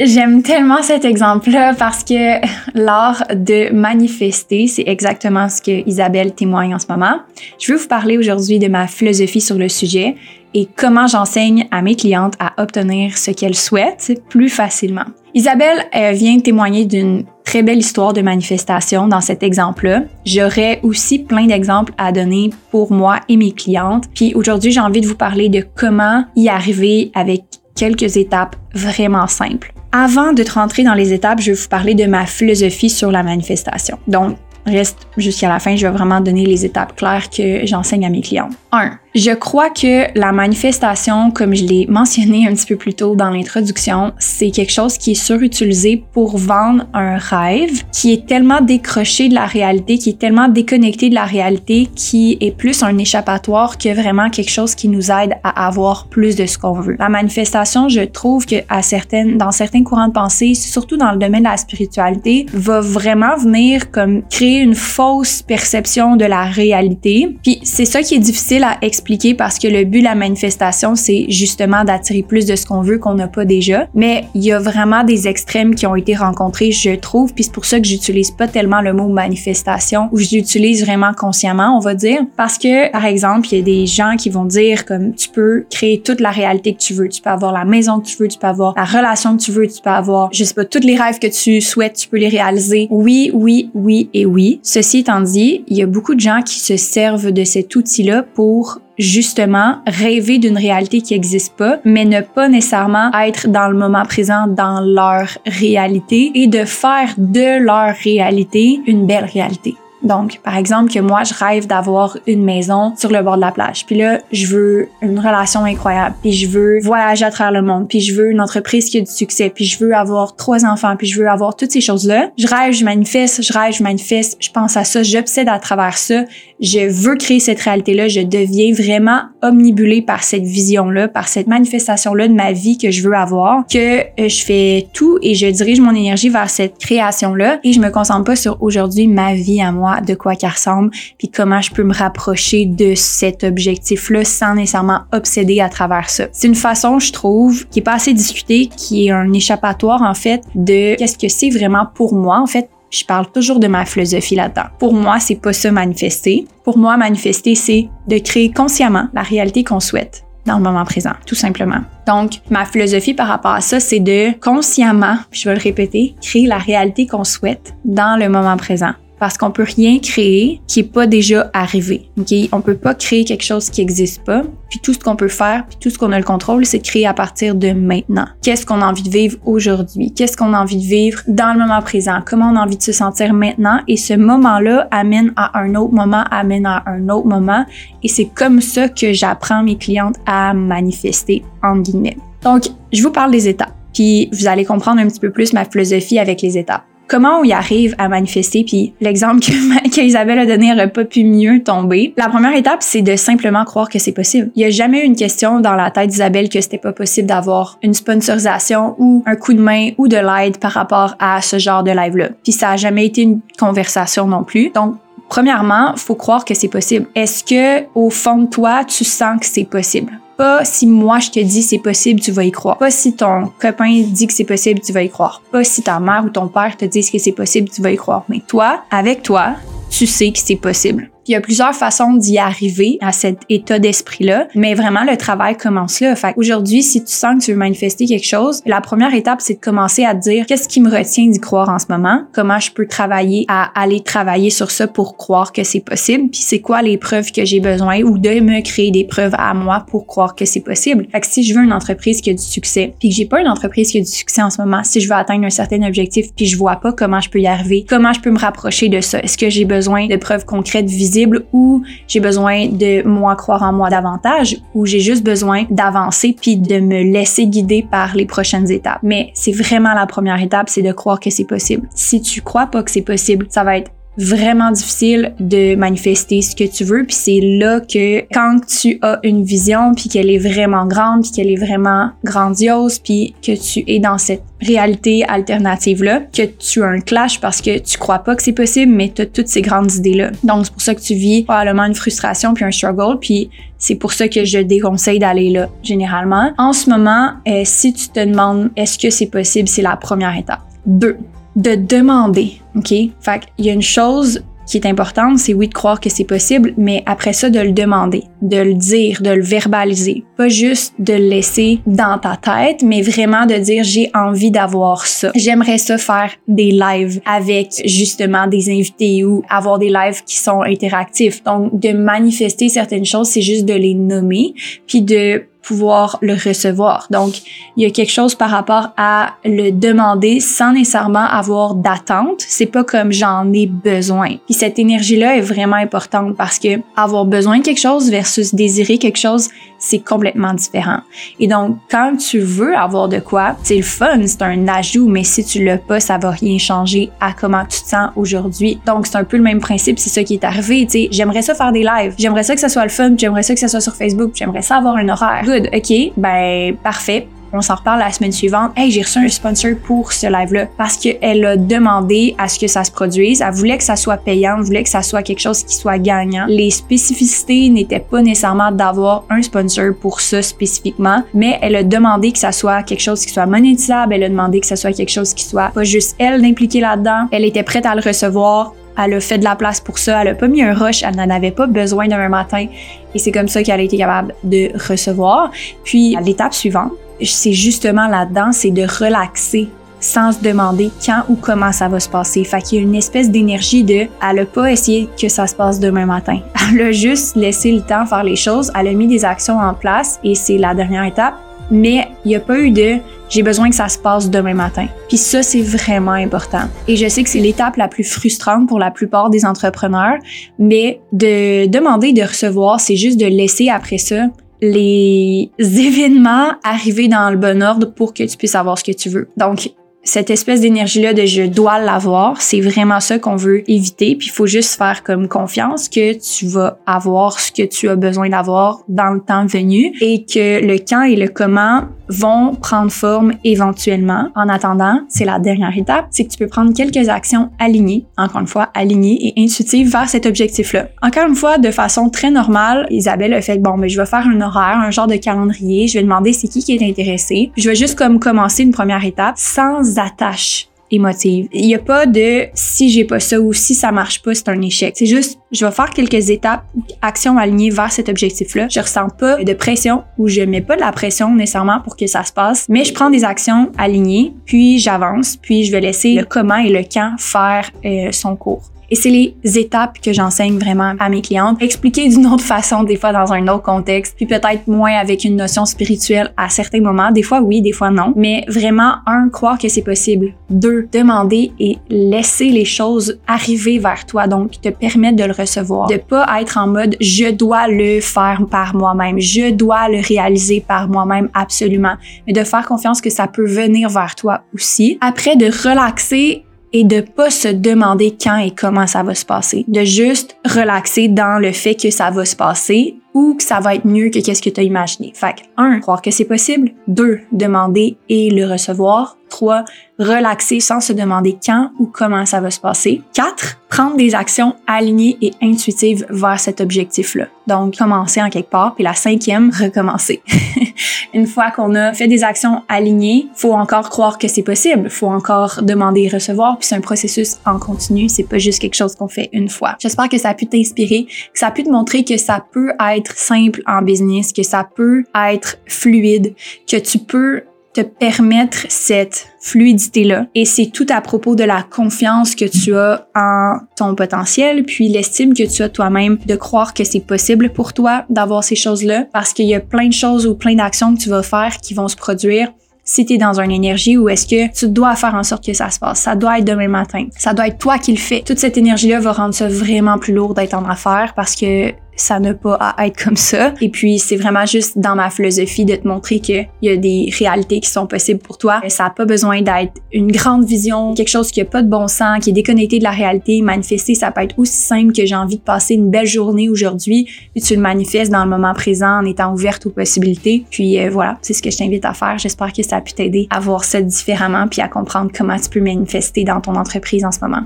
J'aime tellement cet exemple-là parce que l'art de manifester, c'est exactement ce que Isabelle témoigne en ce moment. Je veux vous parler aujourd'hui de ma philosophie sur le sujet et comment j'enseigne à mes clientes à obtenir ce qu'elles souhaitent plus facilement. Isabelle vient témoigner d'une très belle histoire de manifestation dans cet exemple-là. J'aurais aussi plein d'exemples à donner pour moi et mes clientes. Puis aujourd'hui, j'ai envie de vous parler de comment y arriver avec quelques étapes vraiment simples. Avant de rentrer dans les étapes, je vais vous parler de ma philosophie sur la manifestation. Donc, reste jusqu'à la fin, je vais vraiment donner les étapes claires que j'enseigne à mes clients. 1. Je crois que la manifestation, comme je l'ai mentionné un petit peu plus tôt dans l'introduction, c'est quelque chose qui est surutilisé pour vendre un rêve qui est tellement décroché de la réalité, qui est tellement déconnecté de la réalité, qui est plus un échappatoire que vraiment quelque chose qui nous aide à avoir plus de ce qu'on veut. La manifestation, je trouve que à certaines, dans certains courants de pensée, surtout dans le domaine de la spiritualité, va vraiment venir comme créer une fausse perception de la réalité. Puis c'est ça qui est difficile à expliquer parce que le but de la manifestation, c'est justement d'attirer plus de ce qu'on veut qu'on n'a pas déjà. Mais il y a vraiment des extrêmes qui ont été rencontrés, je trouve, puis c'est pour ça que j'utilise pas tellement le mot manifestation ou je l'utilise vraiment consciemment, on va dire, parce que par exemple, il y a des gens qui vont dire comme tu peux créer toute la réalité que tu veux, tu peux avoir la maison que tu veux, tu peux avoir la relation que tu veux, tu peux avoir, je sais pas, tous les rêves que tu souhaites, tu peux les réaliser. Oui, oui, oui et oui. Ceci étant dit, il y a beaucoup de gens qui se servent de cet outil-là pour justement rêver d'une réalité qui n'existe pas, mais ne pas nécessairement être dans le moment présent dans leur réalité et de faire de leur réalité une belle réalité. Donc, par exemple, que moi, je rêve d'avoir une maison sur le bord de la plage. Puis là, je veux une relation incroyable. Puis je veux voyager à travers le monde. Puis je veux une entreprise qui a du succès. Puis je veux avoir trois enfants. Puis je veux avoir toutes ces choses-là. Je rêve, je manifeste, je rêve, je manifeste. Je pense à ça, j'obsède à travers ça. Je veux créer cette réalité-là, je deviens vraiment omnibulée par cette vision-là, par cette manifestation-là de ma vie que je veux avoir, que euh, je fais tout et je dirige mon énergie vers cette création-là et je me concentre pas sur aujourd'hui ma vie à moi, de quoi qu'elle ressemble, puis comment je peux me rapprocher de cet objectif-là sans nécessairement obséder à travers ça. C'est une façon, je trouve, qui est pas assez discutée, qui est un échappatoire en fait de qu'est-ce que c'est vraiment pour moi en fait je parle toujours de ma philosophie là-dedans. Pour moi, c'est pas ça manifester. Pour moi, manifester, c'est de créer consciemment la réalité qu'on souhaite dans le moment présent, tout simplement. Donc, ma philosophie par rapport à ça, c'est de consciemment, je vais le répéter, créer la réalité qu'on souhaite dans le moment présent parce qu'on peut rien créer qui est pas déjà arrivé. Ok, on peut pas créer quelque chose qui existe pas. Puis tout ce qu'on peut faire, puis tout ce qu'on a le contrôle, c'est créer à partir de maintenant. Qu'est-ce qu'on a envie de vivre aujourd'hui? Qu'est-ce qu'on a envie de vivre dans le moment présent? Comment on a envie de se sentir maintenant? Et ce moment-là amène à un autre moment, amène à un autre moment. Et c'est comme ça que j'apprends mes clientes à manifester en guillemets. Donc, je vous parle des étapes. Puis vous allez comprendre un petit peu plus ma philosophie avec les étapes comment on y arrive à manifester, puis l'exemple que, Isabelle a donné n'aurait pas pu mieux tomber. La première étape, c'est de simplement croire que c'est possible. Il y a jamais eu une question dans la tête d'Isabelle que c'était pas possible d'avoir une sponsorisation ou un coup de main ou de l'aide par rapport à ce genre de live-là. Puis ça a jamais été une conversation non plus. Donc, premièrement, faut croire que c'est possible. Est-ce que, au fond de toi, tu sens que c'est possible? Pas si moi je te dis c'est possible, tu vas y croire. Pas si ton copain dit que c'est possible, tu vas y croire. Pas si ta mère ou ton père te disent que c'est possible, tu vas y croire. Mais toi, avec toi, tu sais que c'est possible il y a plusieurs façons d'y arriver à cet état d'esprit-là, mais vraiment le travail commence là. Fait aujourd'hui, si tu sens que tu veux manifester quelque chose, la première étape, c'est de commencer à te dire qu'est-ce qui me retient d'y croire en ce moment, comment je peux travailler à aller travailler sur ça pour croire que c'est possible, puis c'est quoi les preuves que j'ai besoin ou de me créer des preuves à moi pour croire que c'est possible. Fait que si je veux une entreprise qui a du succès, puis que j'ai pas une entreprise qui a du succès en ce moment, si je veux atteindre un certain objectif, puis je vois pas comment je peux y arriver, comment je peux me rapprocher de ça, est-ce que j'ai besoin de preuves concrètes visibles ou j'ai besoin de moi croire en moi davantage ou j'ai juste besoin d'avancer puis de me laisser guider par les prochaines étapes. Mais c'est vraiment la première étape, c'est de croire que c'est possible. Si tu crois pas que c'est possible, ça va être vraiment difficile de manifester ce que tu veux puis c'est là que quand tu as une vision puis qu'elle est vraiment grande puis qu'elle est vraiment grandiose puis que tu es dans cette réalité alternative là que tu as un clash parce que tu crois pas que c'est possible mais tu as toutes ces grandes idées là. Donc c'est pour ça que tu vis probablement une frustration puis un struggle puis c'est pour ça que je déconseille d'aller là généralement. En ce moment, euh, si tu te demandes est-ce que c'est possible, c'est la première étape. Deux, de demander, OK? Fait qu'il y a une chose qui est importante, c'est oui de croire que c'est possible, mais après ça, de le demander, de le dire, de le verbaliser. Pas juste de le laisser dans ta tête, mais vraiment de dire j'ai envie d'avoir ça. J'aimerais ça faire des lives avec justement des invités ou avoir des lives qui sont interactifs. Donc, de manifester certaines choses, c'est juste de les nommer, puis de pouvoir le recevoir. Donc, il y a quelque chose par rapport à le demander sans nécessairement avoir d'attente. C'est pas comme j'en ai besoin. Puis cette énergie-là est vraiment importante parce que avoir besoin de quelque chose versus désirer quelque chose, c'est complètement différent. Et donc, quand tu veux avoir de quoi, c'est le fun, c'est un ajout, mais si tu l'as pas, ça va rien changer à comment tu te sens aujourd'hui. Donc, c'est un peu le même principe, c'est ça qui est arrivé, tu sais. J'aimerais ça faire des lives, j'aimerais ça que ça soit le fun, j'aimerais ça que ça soit sur Facebook, j'aimerais ça avoir un horaire. Good, ok, ben, parfait on s'en reparle la semaine suivante. Hey, j'ai reçu un sponsor pour ce live-là parce qu'elle a demandé à ce que ça se produise. Elle voulait que ça soit payant, voulait que ça soit quelque chose qui soit gagnant. Les spécificités n'étaient pas nécessairement d'avoir un sponsor pour ça spécifiquement, mais elle a demandé que ça soit quelque chose qui soit monétisable. Elle a demandé que ça soit quelque chose qui soit pas juste elle d'impliquer là-dedans. Elle était prête à le recevoir elle a fait de la place pour ça, elle a pas mis un rush, elle n'en avait pas besoin demain matin et c'est comme ça qu'elle a été capable de recevoir. Puis l'étape suivante, c'est justement là-dedans, c'est de relaxer sans se demander quand ou comment ça va se passer. Fait qu'il y a une espèce d'énergie de, elle a pas essayé que ça se passe demain matin. Elle a juste laissé le temps faire les choses, elle a mis des actions en place et c'est la dernière étape. Mais il n'y a pas eu de j'ai besoin que ça se passe demain matin. Puis ça, c'est vraiment important. Et je sais que c'est l'étape la plus frustrante pour la plupart des entrepreneurs, mais de demander de recevoir, c'est juste de laisser après ça les événements arriver dans le bon ordre pour que tu puisses avoir ce que tu veux. Donc, cette espèce d'énergie-là de je dois l'avoir, c'est vraiment ça qu'on veut éviter. Puis il faut juste faire comme confiance que tu vas avoir ce que tu as besoin d'avoir dans le temps venu et que le quand et le comment vont prendre forme éventuellement. En attendant, c'est la dernière étape, c'est que tu peux prendre quelques actions alignées, encore une fois alignées et intuitives vers cet objectif-là. Encore une fois, de façon très normale, Isabelle a fait bon, mais je vais faire un horaire, un genre de calendrier, je vais demander c'est qui qui est intéressé. Je vais juste comme commencer une première étape sans attache émotive. Il n'y a pas de si j'ai pas ça ou si ça marche pas, c'est un échec. C'est juste, je vais faire quelques étapes, actions alignées vers cet objectif-là. Je ressens pas de pression ou je mets pas de la pression nécessairement pour que ça se passe, mais je prends des actions alignées, puis j'avance, puis je vais laisser le comment et le quand faire euh, son cours. Et c'est les étapes que j'enseigne vraiment à mes clientes. Expliquer d'une autre façon, des fois dans un autre contexte, puis peut-être moins avec une notion spirituelle à certains moments. Des fois oui, des fois non. Mais vraiment, un, croire que c'est possible. Deux, demander et laisser les choses arriver vers toi. Donc, te permettre de le recevoir. De pas être en mode je dois le faire par moi-même. Je dois le réaliser par moi-même absolument. Mais de faire confiance que ça peut venir vers toi aussi. Après, de relaxer et de pas se demander quand et comment ça va se passer, de juste relaxer dans le fait que ça va se passer ou que ça va être mieux que qu'est-ce que tu as imaginé. Fait que, un, croire que c'est possible. Deux, demander et le recevoir. Trois, relaxer sans se demander quand ou comment ça va se passer. Quatre, prendre des actions alignées et intuitives vers cet objectif-là. Donc, commencer en quelque part. Puis la cinquième, recommencer. Une fois qu'on a fait des actions alignées, faut encore croire que c'est possible. Faut encore demander et recevoir. Puis c'est un processus en continu. C'est pas juste quelque chose qu'on fait une fois. J'espère que ça a pu t'inspirer, que ça a pu te montrer que ça peut être simple en business, que ça peut être fluide, que tu peux te permettre cette fluidité-là. Et c'est tout à propos de la confiance que tu as en ton potentiel, puis l'estime que tu as toi-même de croire que c'est possible pour toi d'avoir ces choses-là, parce qu'il y a plein de choses ou plein d'actions que tu vas faire qui vont se produire si tu es dans une énergie où est-ce que tu dois faire en sorte que ça se passe. Ça doit être demain matin. Ça doit être toi qui le fais. Toute cette énergie-là va rendre ça vraiment plus lourd d'être en affaires parce que ça n'a pas à être comme ça. Et puis, c'est vraiment juste dans ma philosophie de te montrer qu'il y a des réalités qui sont possibles pour toi. Ça n'a pas besoin d'être une grande vision, quelque chose qui a pas de bon sens, qui est déconnecté de la réalité. Manifester, ça peut être aussi simple que j'ai envie de passer une belle journée aujourd'hui, puis tu le manifestes dans le moment présent en étant ouverte aux possibilités. Puis euh, voilà, c'est ce que je t'invite à faire. J'espère que ça a pu t'aider à voir ça différemment puis à comprendre comment tu peux manifester dans ton entreprise en ce moment.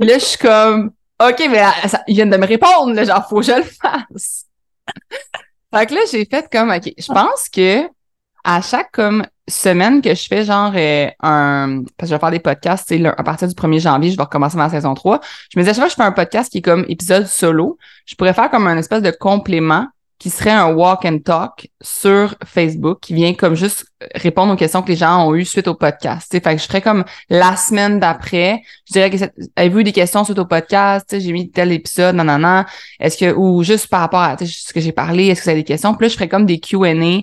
Là, je suis comme, OK, mais ils viennent de me répondre, là, genre, faut que je le fasse. fait que là, j'ai fait comme, OK, je pense que à chaque comme semaine que je fais genre euh, un parce que je vais faire des podcasts, sais, à partir du 1er janvier, je vais recommencer ma saison 3. Je me disais chaque fois que je fais un podcast qui est comme épisode solo, je pourrais faire comme un espèce de complément qui serait un walk and talk sur Facebook qui vient comme juste répondre aux questions que les gens ont eues suite au podcast. Fait que je ferais comme la semaine d'après, je dirais que avez-vous eu des questions suite au podcast, j'ai mis tel épisode, non, non, non, est-ce que, ou juste par rapport à ce que j'ai parlé, est-ce que vous avez des questions? Puis là, je ferais comme des Q&A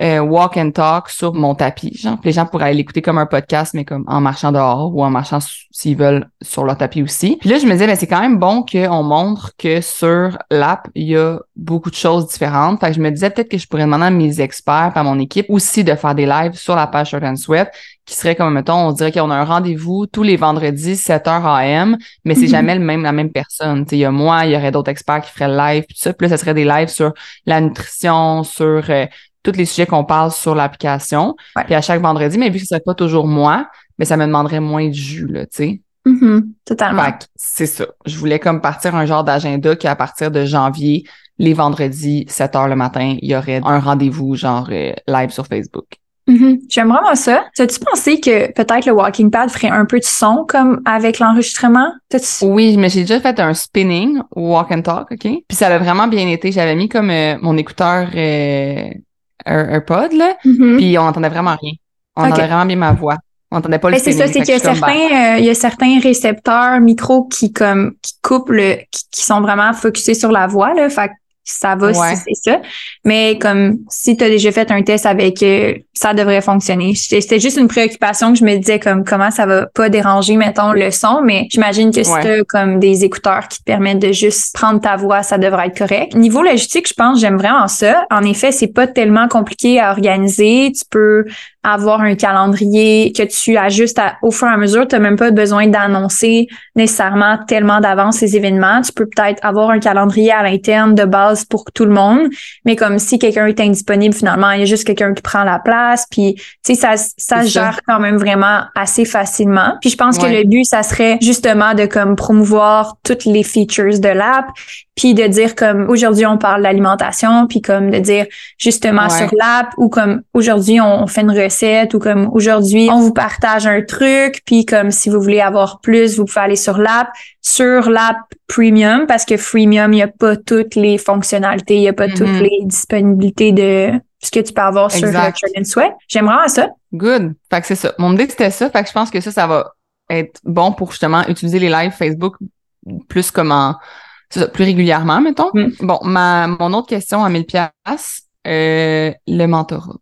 euh, walk and talk sur mon tapis. Genre, les gens pourraient l'écouter comme un podcast, mais comme en marchant dehors ou en marchant s'ils veulent sur leur tapis aussi. Puis là, je me disais, ben, c'est quand même bon qu'on montre que sur l'app, il y a beaucoup de choses différentes. Fait que je me disais peut-être que je pourrais demander à mes experts, à mon équipe aussi de faire des lives sur la page Short and Sweat qui serait comme, mettons, on dirait qu'on a un rendez-vous tous les vendredis, 7h AM, mais c'est mm-hmm. jamais le même, la même personne. il y a moi, il y aurait d'autres experts qui feraient le live, puis ça. Puis là, ce serait des lives sur la nutrition, sur euh, tous les sujets qu'on parle sur l'application. Puis à chaque vendredi, mais vu que ce serait pas toujours moi, mais ça me demanderait moins de jus, là, tu sais. Mm-hmm. totalement. c'est ça. Je voulais comme partir un genre d'agenda qu'à partir de janvier, les vendredis, 7 heures le matin, il y aurait un rendez-vous genre euh, live sur Facebook. Mm-hmm. J'aime vraiment ça. As-tu pensé que peut-être le walking pad ferait un peu de son comme avec l'enregistrement? Oui, mais j'ai déjà fait un spinning walk and talk, OK? Puis ça a vraiment bien été. J'avais mis comme euh, mon écouteur euh, un, pod, là, mm-hmm. puis on n'entendait vraiment rien. On entendait vraiment bien ma voix. On n'entendait pas le C'est ça, c'est qu'il y a certains, euh, y a certains récepteurs micro qui comme qui coupent le, qui, sont vraiment focusés sur la voix là. Fait ça va si c'est ça. Mais comme si tu as déjà fait un test avec euh, ça devrait fonctionner. C'était juste une préoccupation que je me disais comme comment ça va pas déranger mettons le son, mais j'imagine que si tu comme des écouteurs qui te permettent de juste prendre ta voix, ça devrait être correct. Niveau logistique, je pense j'aime vraiment ça. En effet, c'est pas tellement compliqué à organiser, tu peux avoir un calendrier que tu ajustes à, au fur et à mesure. Tu n'as même pas besoin d'annoncer nécessairement tellement d'avance ces événements. Tu peux peut-être avoir un calendrier à l'interne de base pour tout le monde, mais comme si quelqu'un est indisponible, finalement, il y a juste quelqu'un qui prend la place. Puis, tu sais, ça, ça gère quand même vraiment assez facilement. Puis, je pense que le but, ça serait justement de comme promouvoir toutes les features de l'app puis de dire comme aujourd'hui on parle d'alimentation, puis comme de dire justement sur l'app ou comme aujourd'hui on fait une recette ou comme aujourd'hui on vous partage un truc, puis comme si vous voulez avoir plus, vous pouvez aller sur l'app, sur l'app premium parce que freemium il y a pas toutes les fonctionnalités, il y a pas toutes Mm-hmm. les disponibilités de ce que tu peux avoir sur Exact. Churn Sweat. J'aimerais ça. Good. Fait que c'est ça. Mon idée, c'était ça. Fait que je pense que ça, ça va être bon pour justement utiliser les lives Facebook plus comme en, c'est ça, plus régulièrement, mettons. Mm. Bon, ma, mon autre question à 1000 pièces, euh, le mentorat.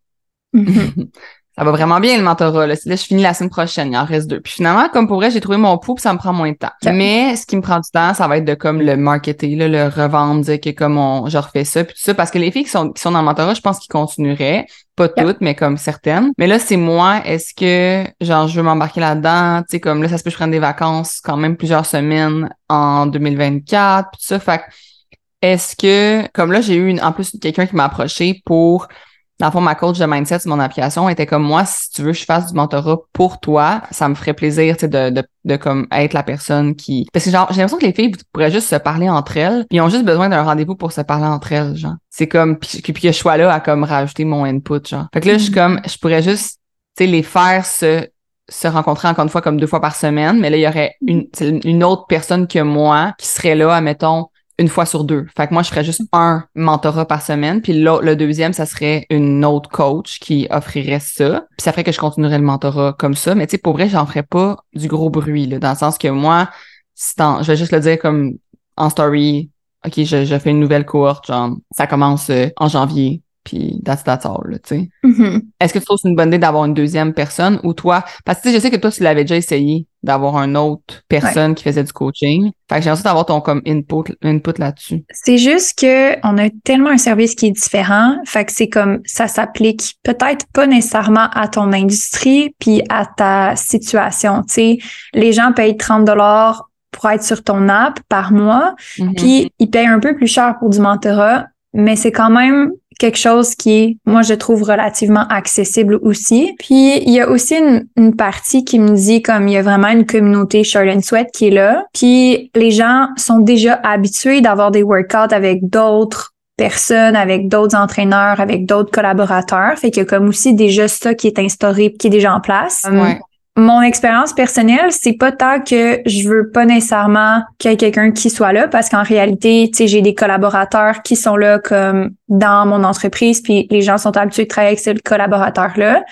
Mhm. ça va vraiment bien, le mentorat. Là, Là, je finis la semaine prochaine. Il en reste deux. Puis finalement, comme pour vrai, j'ai trouvé mon pouls, puis ça me prend moins de temps. Mais ce qui me prend du temps, ça va être de comme le marketer, là, le revendre, dire que comme on, je refais ça, puis tout ça. Parce que les filles qui sont, qui sont dans le mentorat, je pense qu'ils continueraient. Pas toutes, mais comme certaines. Mais là, c'est moi. Est-ce que, genre, je veux m'embarquer là-dedans? Tu sais, comme là, ça se peut que je prenne des vacances quand même plusieurs semaines en 2024, puis tout ça. Fait est-ce que, comme là, j'ai eu une, en plus quelqu'un qui m'a approché pour, dans le fond, ma coach de mindset sur mon application était comme moi, si tu veux que je fasse du mentorat pour toi, ça me ferait plaisir, tu sais, de, de, de comme être la personne qui, parce que genre, j'ai l'impression que les filles pourraient juste se parler entre elles, puis ils ont juste besoin d'un rendez-vous pour se parler entre elles, genre. C'est comme, puis, puis que je sois là à comme rajouter mon input, genre. Fait que là, je suis comme, je pourrais juste, tu sais, les faire se, se rencontrer encore une fois comme deux fois par semaine, mais là, il y aurait une, une autre personne que moi qui serait là, admettons, une fois sur deux. Fait que moi, je ferais juste un mentorat par semaine, puis le deuxième, ça serait une autre coach qui offrirait ça. Puis ça ferait que je continuerais le mentorat comme ça. Mais tu sais, pour vrai, j'en ferais pas du gros bruit, là, dans le sens que moi, en- je vais juste le dire comme en story, OK, je, je fais une nouvelle cohorte, genre, ça commence euh, en janvier, puis that's, that's all, là, tu sais. Mhm. Est-ce que tu trouves que c'est une bonne idée d'avoir une deuxième personne ou toi, parce que je sais que toi, tu l'avais déjà essayé d'avoir une autre personne qui faisait du coaching. Fait que j'ai envie d'avoir ton comme input, input là-dessus. C'est juste que on a tellement un service qui est différent, fait que c'est comme ça s'applique peut-être pas nécessairement à ton industrie puis à ta situation, tu sais, les gens payent 30 dollars pour être sur ton app par mois, Mhm. puis ils payent un peu plus cher pour du mentorat, mais c'est quand même quelque chose qui est, moi, je trouve relativement accessible aussi. Puis, il y a aussi une, une partie qui me dit comme il y a vraiment une communauté Short Sweat qui est là. Puis, les gens sont déjà habitués d'avoir des workouts avec d'autres personnes, avec d'autres entraîneurs, avec d'autres collaborateurs. Fait qu'il y a comme aussi déjà ça qui est instauré, qui est déjà en place. Ouais. Mon expérience personnelle, c'est pas tant que je veux pas nécessairement qu'il y ait quelqu'un qui soit là parce qu'en réalité, tu sais, j'ai des collaborateurs qui sont là comme dans mon entreprise puis les gens sont habitués de travailler avec ce collaborateur-là. Euh,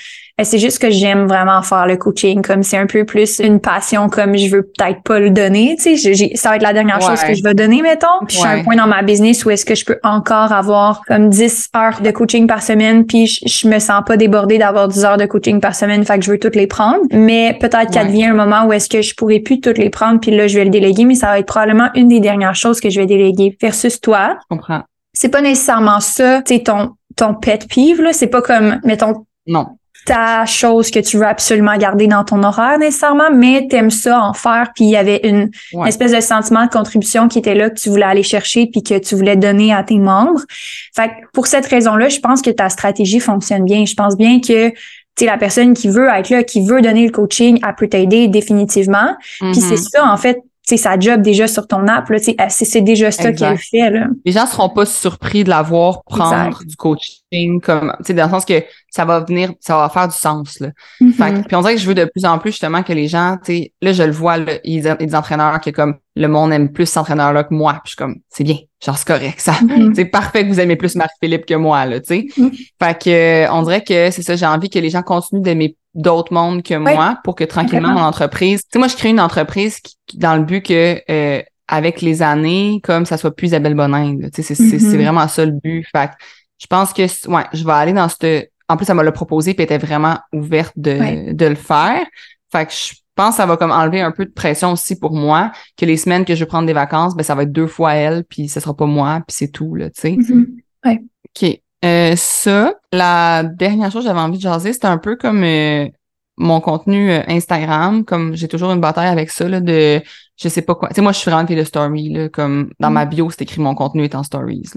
C'est juste que j'aime vraiment faire le coaching comme c'est un peu plus une passion comme je veux peut-être pas le donner, tu sais, ça va être la dernière chose que je vais donner mettons. Puis je suis à un point dans ma business où est-ce que je peux encore avoir comme 10 heures de coaching par semaine puis je, je me sens pas débordée d'avoir 10 heures de coaching par semaine, fait que je veux toutes les prendre. Mais peut-être qu'il Ouais. un moment où est-ce que je pourrais plus toutes les prendre puis là je vais le déléguer, mais ça va être probablement une des dernières choses que je vais déléguer versus toi. Je comprends. C'est pas nécessairement ça, tu sais ton ton pet peeve là, c'est pas comme mettons Non. Ta chose que tu veux absolument garder dans ton horaire nécessairement, mais t'aimes ça en faire, puis il y avait une Ouais. espèce de sentiment de contribution qui était là, que tu voulais aller chercher, puis que tu voulais donner à tes membres. Fait que pour cette raison-là, je pense que ta stratégie fonctionne bien. Je pense bien que tu la personne qui veut être là, qui veut donner le coaching, elle peut t'aider définitivement. Puis Mhm. c'est ça, en fait, sa job déjà sur ton app, c'est déjà ça qu'elle fait, là. Les gens seront pas surpris de la voir prendre Exact. du coaching comme, tu sais, dans le sens que ça va venir, ça va faire du sens, là. Mhm. Fait que- puis on dirait que je veux de plus en plus justement que les gens, tu sais, là je le vois, là, il y a des entraîneurs qui comme le monde aime plus cet entraîneur-là que moi. Puis je suis comme, c'est bien, genre c'est correct, ça. Mhm. C'est parfait que vous aimez plus Marie-Philippe que moi, là, tu sais. Mhm. Fait que euh, on dirait que c'est ça, j'ai envie que les gens continuent d'aimer d'autres mondes que moi pour que tranquillement mon entreprise. Tu sais, moi je crée une entreprise qui, dans le but que euh, avec les années, comme ça soit plus Isabelle Bonin. Tu sais, c'est c'est- c'est Mhm. vraiment ça le but. Fait que je pense que ouais, je vais aller dans cette. En plus, elle me l'a proposé puis elle était vraiment ouverte de, de le faire. Fait que je pense que ça va comme enlever un peu de pression aussi pour moi, que les semaines que je vais prendre des vacances, ben ça va être deux fois elle, puis ce sera pas moi, puis c'est tout, là, tu sais. Mhm. OK. Euh, ça. la dernière chose que j'avais envie de jaser, c'était un peu comme euh, mon contenu euh, Instagram, comme j'ai toujours une bataille avec ça, là, de je sais pas quoi. Tu sais, moi, je suis vraiment de story, là, comme dans ma bio, c'est écrit mon contenu est en stories.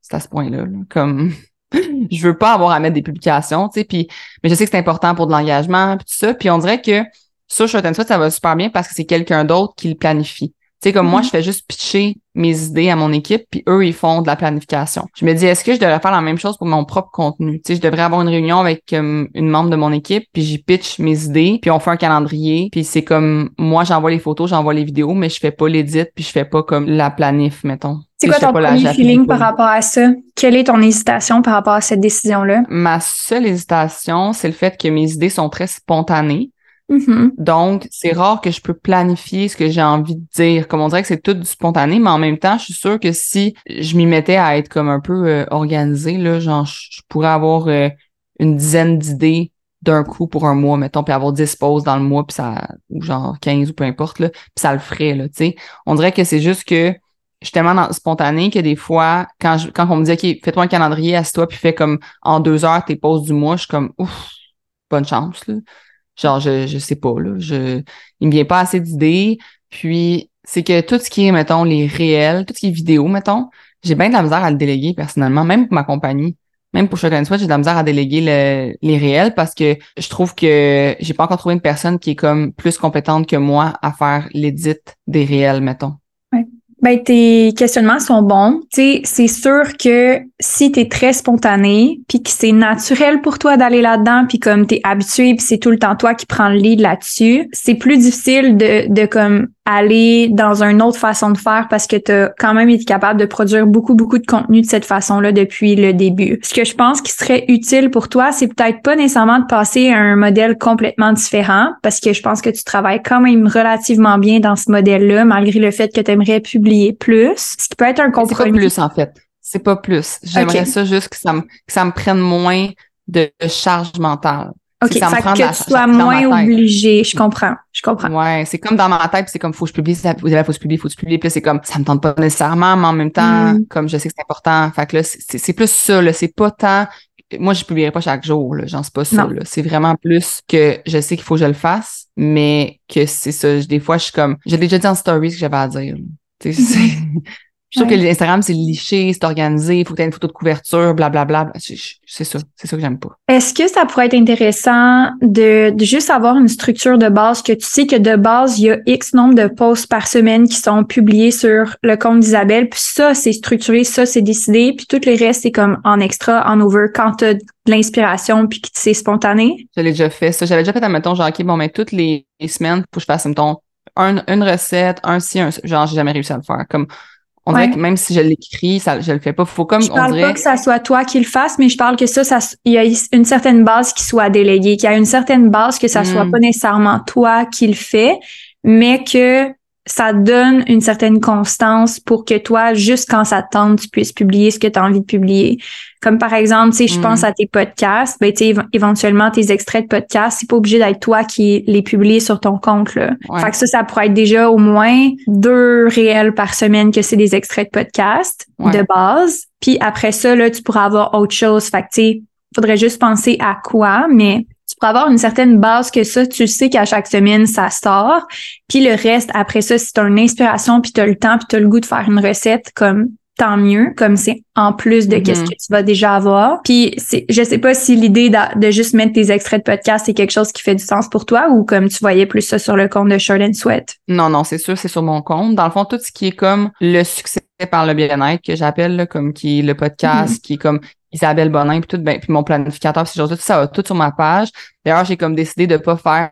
C'est à ce point-là. Là. Comme je veux pas avoir à mettre des publications, tu sais, puis mais je sais que c'est important pour de l'engagement, puis tout ça. Puis on dirait que sur Short and Sweat, ça va super bien parce que c'est quelqu'un d'autre qui le planifie. Tu sais, comme moi, mm-hmm. je fais juste pitcher mes idées à mon équipe, puis eux, ils font de la planification. Je me dis, est-ce que je devrais faire la même chose pour mon propre contenu? Tu sais, je devrais avoir une réunion avec une membre de mon équipe, puis j'y pitch mes idées, puis on fait un calendrier, puis c'est comme, moi, j'envoie les photos, j'envoie les vidéos, mais je fais pas l'édit, puis je fais pas comme la planif, mettons. C'est quoi ton premier feeling par rapport à ça? Quelle est ton hésitation par rapport à cette décision-là? Ma seule hésitation, c'est le fait que mes idées sont très spontanées. Mm-hmm. Donc, c'est rare que je peux planifier ce que j'ai envie de dire. Comme on dirait que c'est tout du spontané, mais en même temps, je suis sûre que si je m'y mettais à être comme un peu euh, organisé, là, genre, je, pourrais avoir euh, une dizaine d'idées d'un coup pour un mois, mettons, puis avoir 10 pauses dans le mois, puis ça, ou genre 15 ou peu importe, là, puis ça le ferait, là, tu sais. On dirait que c'est juste que je suis tellement dans, spontané que des fois, quand, je, quand on me dit, OK, fais-toi un calendrier, assieds-toi, puis fais comme en deux heures tes pauses du mois, je suis comme, ouf, bonne chance, là. Genre, je, je sais pas, là. Je, il me vient pas assez d'idées. Puis, c'est que tout ce qui est, mettons, les réels, tout ce qui est vidéo, mettons, j'ai bien de la misère à le déléguer personnellement, même pour ma compagnie. Même pour Shotgun Sweat, j'ai de la misère à déléguer le, les réels parce que je trouve que j'ai pas encore trouvé une personne qui est comme plus compétente que moi à faire l'édit des réels, mettons. Ben, tes questionnements sont bons. C'est sûr que si tu es très spontané, puis que c'est naturel pour toi d'aller là-dedans, puis comme tu es habitué, puis c'est tout le temps toi qui prends le lead là-dessus, c'est plus difficile de, de comme aller dans une autre façon de faire parce que tu as quand même été capable de produire beaucoup, beaucoup de contenu de cette façon-là depuis le début. Ce que je pense qui serait utile pour toi, c'est peut-être pas nécessairement de passer à un modèle complètement différent parce que je pense que tu travailles quand même relativement bien dans ce modèle-là malgré le fait que tu aimerais publier plus. Ce qui peut être un compromis. C'est pas plus en fait. C'est pas plus. J'aimerais ça juste que ça, me, que ça me prenne moins de charge mentale. OK, ça me prend que tu sois moins obligé. Je comprends. Je comprends. Ouais, c'est comme dans ma tête, c'est comme faut que je publie, faut que je publie, faut que je publie. Puis c'est comme ça me tente pas nécessairement, mais en même temps, mm. comme je sais que c'est important. Fait que là, c'est plus ça, là. C'est pas tant. Moi, je publierai pas chaque jour, là. J'en sais pas ça, là. C'est vraiment plus que je sais qu'il faut que je le fasse, mais que c'est ça. Des fois, je suis comme. J'ai déjà dit en stories ce que j'avais à dire. Je trouve que l'Instagram, c'est liché, c'est organisé, il faut que tu aies une photo de couverture, blablabla. C'est ça, c'est ça que j'aime pas. Est-ce que ça pourrait être intéressant de, de, juste avoir une structure de base, que tu sais que de base, il y a X nombre de posts par semaine qui sont publiés sur le compte d'Isabelle, puis ça, c'est structuré, ça, c'est décidé, puis tout le reste, c'est comme en extra, en over, quand tu as de l'inspiration, puis que c'est spontané? Je l'ai déjà fait, ça. J'avais déjà fait, admettons, genre, OK, bon, mais toutes les, semaines, faut que je fasse, mettons, un, une recette, un si, un, genre, j'ai jamais réussi à le faire. Comme, on dirait que même si je l'écris, ça, je le fais pas. Faut comme, je parle pas que ça soit toi qui le fasses, mais je parle que ça, ça, il y a une certaine base qui soit déléguée, qu'il y a une certaine base que ça soit hmm. pas nécessairement toi qui le fais, mais que ça donne une certaine constance pour que toi, juste quand ça tente, tu puisses publier ce que tu as envie de publier. Comme par exemple, tu sais, je pense mm. à tes podcasts, ben éventuellement tes extraits de podcasts, c'est pas obligé d'être toi qui les publie sur ton compte là. Fait que ça, ça pourrait être déjà au moins deux réels par semaine que c'est des extraits de podcasts de base. Puis après ça, là, tu pourras avoir autre chose. Fait que tu sais, faudrait juste penser à quoi, mais tu pourras avoir une certaine base que ça, tu sais qu'à chaque semaine, ça sort. Puis le reste, après ça, si tu as une inspiration, puis tu as le temps, puis tu as le goût de faire une recette, comme tant mieux, comme c'est en plus de qu'est-ce mm-hmm. que tu vas déjà avoir. Puis c'est, je sais pas si l'idée de, juste mettre tes extraits de podcast, c'est quelque chose qui fait du sens pour toi ou comme tu voyais plus ça sur le compte de and Sweat? Non, non, c'est sûr, c'est sur mon compte. Dans le fond, tout ce qui est comme le succès par le bien-être que j'appelle, comme qui est le podcast, mm-hmm. qui est comme Isabelle Bonin, puis tout, ben, puis mon planificateur, puis tout ça va tout sur ma page. D'ailleurs, j'ai comme décidé de pas faire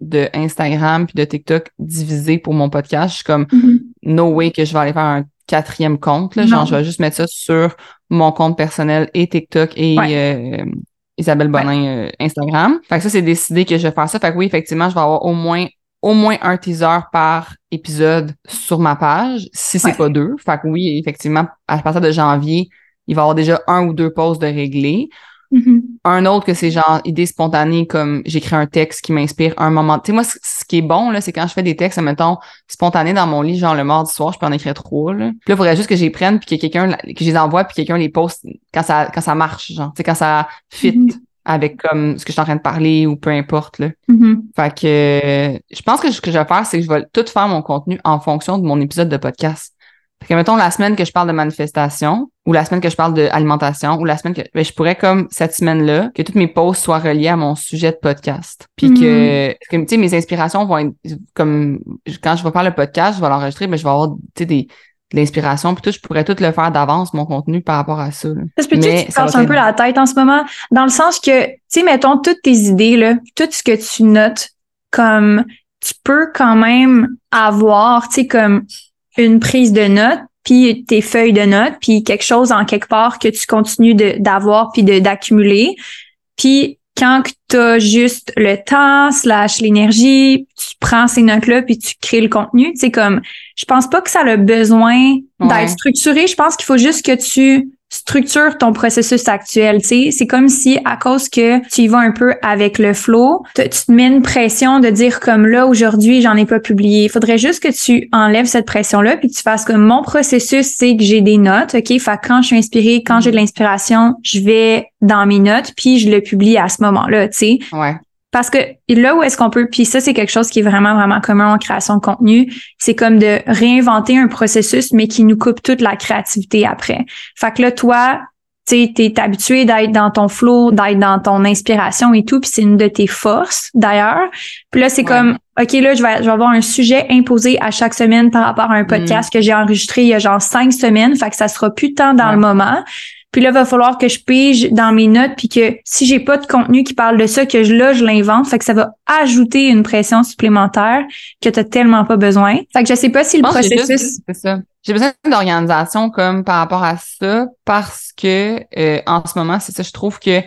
de Instagram puis de TikTok divisé pour mon podcast. Je suis comme mm-hmm. no way que je vais aller faire un quatrième compte. Là. Genre, je vais juste mettre ça sur mon compte personnel et TikTok et euh, Isabelle Bonin euh, Instagram. Fait que ça, c'est décidé que je vais faire ça. Fait que oui, effectivement, je vais avoir au moins au moins un teaser par épisode sur ma page, si c'est pas deux. Fait que oui, effectivement, à partir de janvier, il va y avoir déjà un ou deux posts de réglés. Mm-hmm. un autre que c'est genre idée spontanée, comme j'écris un texte qui m'inspire un moment. Tu sais, moi, ce qui est bon, là, c'est quand je fais des textes, mettons, spontanés dans mon lit, genre le mardi soir, je peux en écrire trois, là. Puis là, il faudrait juste que j'y prenne, puis que quelqu'un, que je les envoie, puis quelqu'un les poste quand ça, quand ça marche, genre, tu sais, quand ça fit. Mhm. avec comme ce que je suis en train de parler ou peu importe là. Mhm. Fait que je pense que ce que je vais faire, c'est que je vais tout faire mon contenu en fonction de mon épisode de podcast. Fait que mettons la semaine que je parle de manifestation, ou la semaine que je parle d'alimentation, ou la semaine que ben, je pourrais comme cette semaine-là, que toutes mes posts soient reliées à mon sujet de podcast. Puis que, que, tu sais, mes inspirations vont être comme quand je vais faire le podcast, je vais l'enregistrer, mais je vais avoir tu sais des de l'inspiration puis tout, je pourrais tout le faire d'avance mon contenu par rapport à ça. là. Ça se Mais que tu passes un peu la tête en ce moment, dans le sens que, tu sais, mettons, toutes tes idées, là, tout ce que tu notes, comme, tu peux quand même avoir, tu sais, comme une prise de notes, puis tes feuilles de notes, puis quelque chose en quelque part que tu continues d'avoir puis d'accumuler. Puis quand tu as juste le temps slash l'énergie, tu prends ces notes-là puis tu crées le contenu. Tu sais, comme, je pense pas que ça a besoin Ouais. d'être structuré. Je pense qu'il faut juste que tu structures ton processus actuel. Tu sais, c'est comme si à cause que tu y vas un peu avec le flow, tu te mets une pression de dire comme là aujourd'hui j'en ai pas publié. Il faudrait juste que tu enlèves cette pression-là puis que tu fasses comme mon processus, c'est que j'ai des notes. Ok, fait quand je suis inspirée, quand j'ai de l'inspiration, je vais dans mes notes puis je le publie à ce moment-là. Tu sais, Ouais. Parce que là où est-ce qu'on peut, puis ça c'est quelque chose qui est vraiment vraiment commun en création de contenu, c'est comme de réinventer un processus mais qui nous coupe toute la créativité après. Fait que là toi, tu sais, t'es habitué d'être dans ton flow, d'être dans ton inspiration et tout, puis c'est une de tes forces d'ailleurs. Puis là c'est Ouais. comme OK là je vais je vais avoir un sujet imposé à chaque semaine par rapport à un podcast que j'ai enregistré il y a genre cinq semaines, fait que ça sera plus tant dans Ouais. le moment. Puis là, va falloir que je pige dans mes notes, puis que si j'ai pas de contenu qui parle de ça, que je, là, je l'invente. Fait que ça va ajouter une pression supplémentaire que tu tellement pas besoin. Fait que je sais pas si le j'ai processus... C'est ça. J'ai besoin d'organisation comme par rapport à ça parce que euh, en ce moment, c'est ça, je trouve que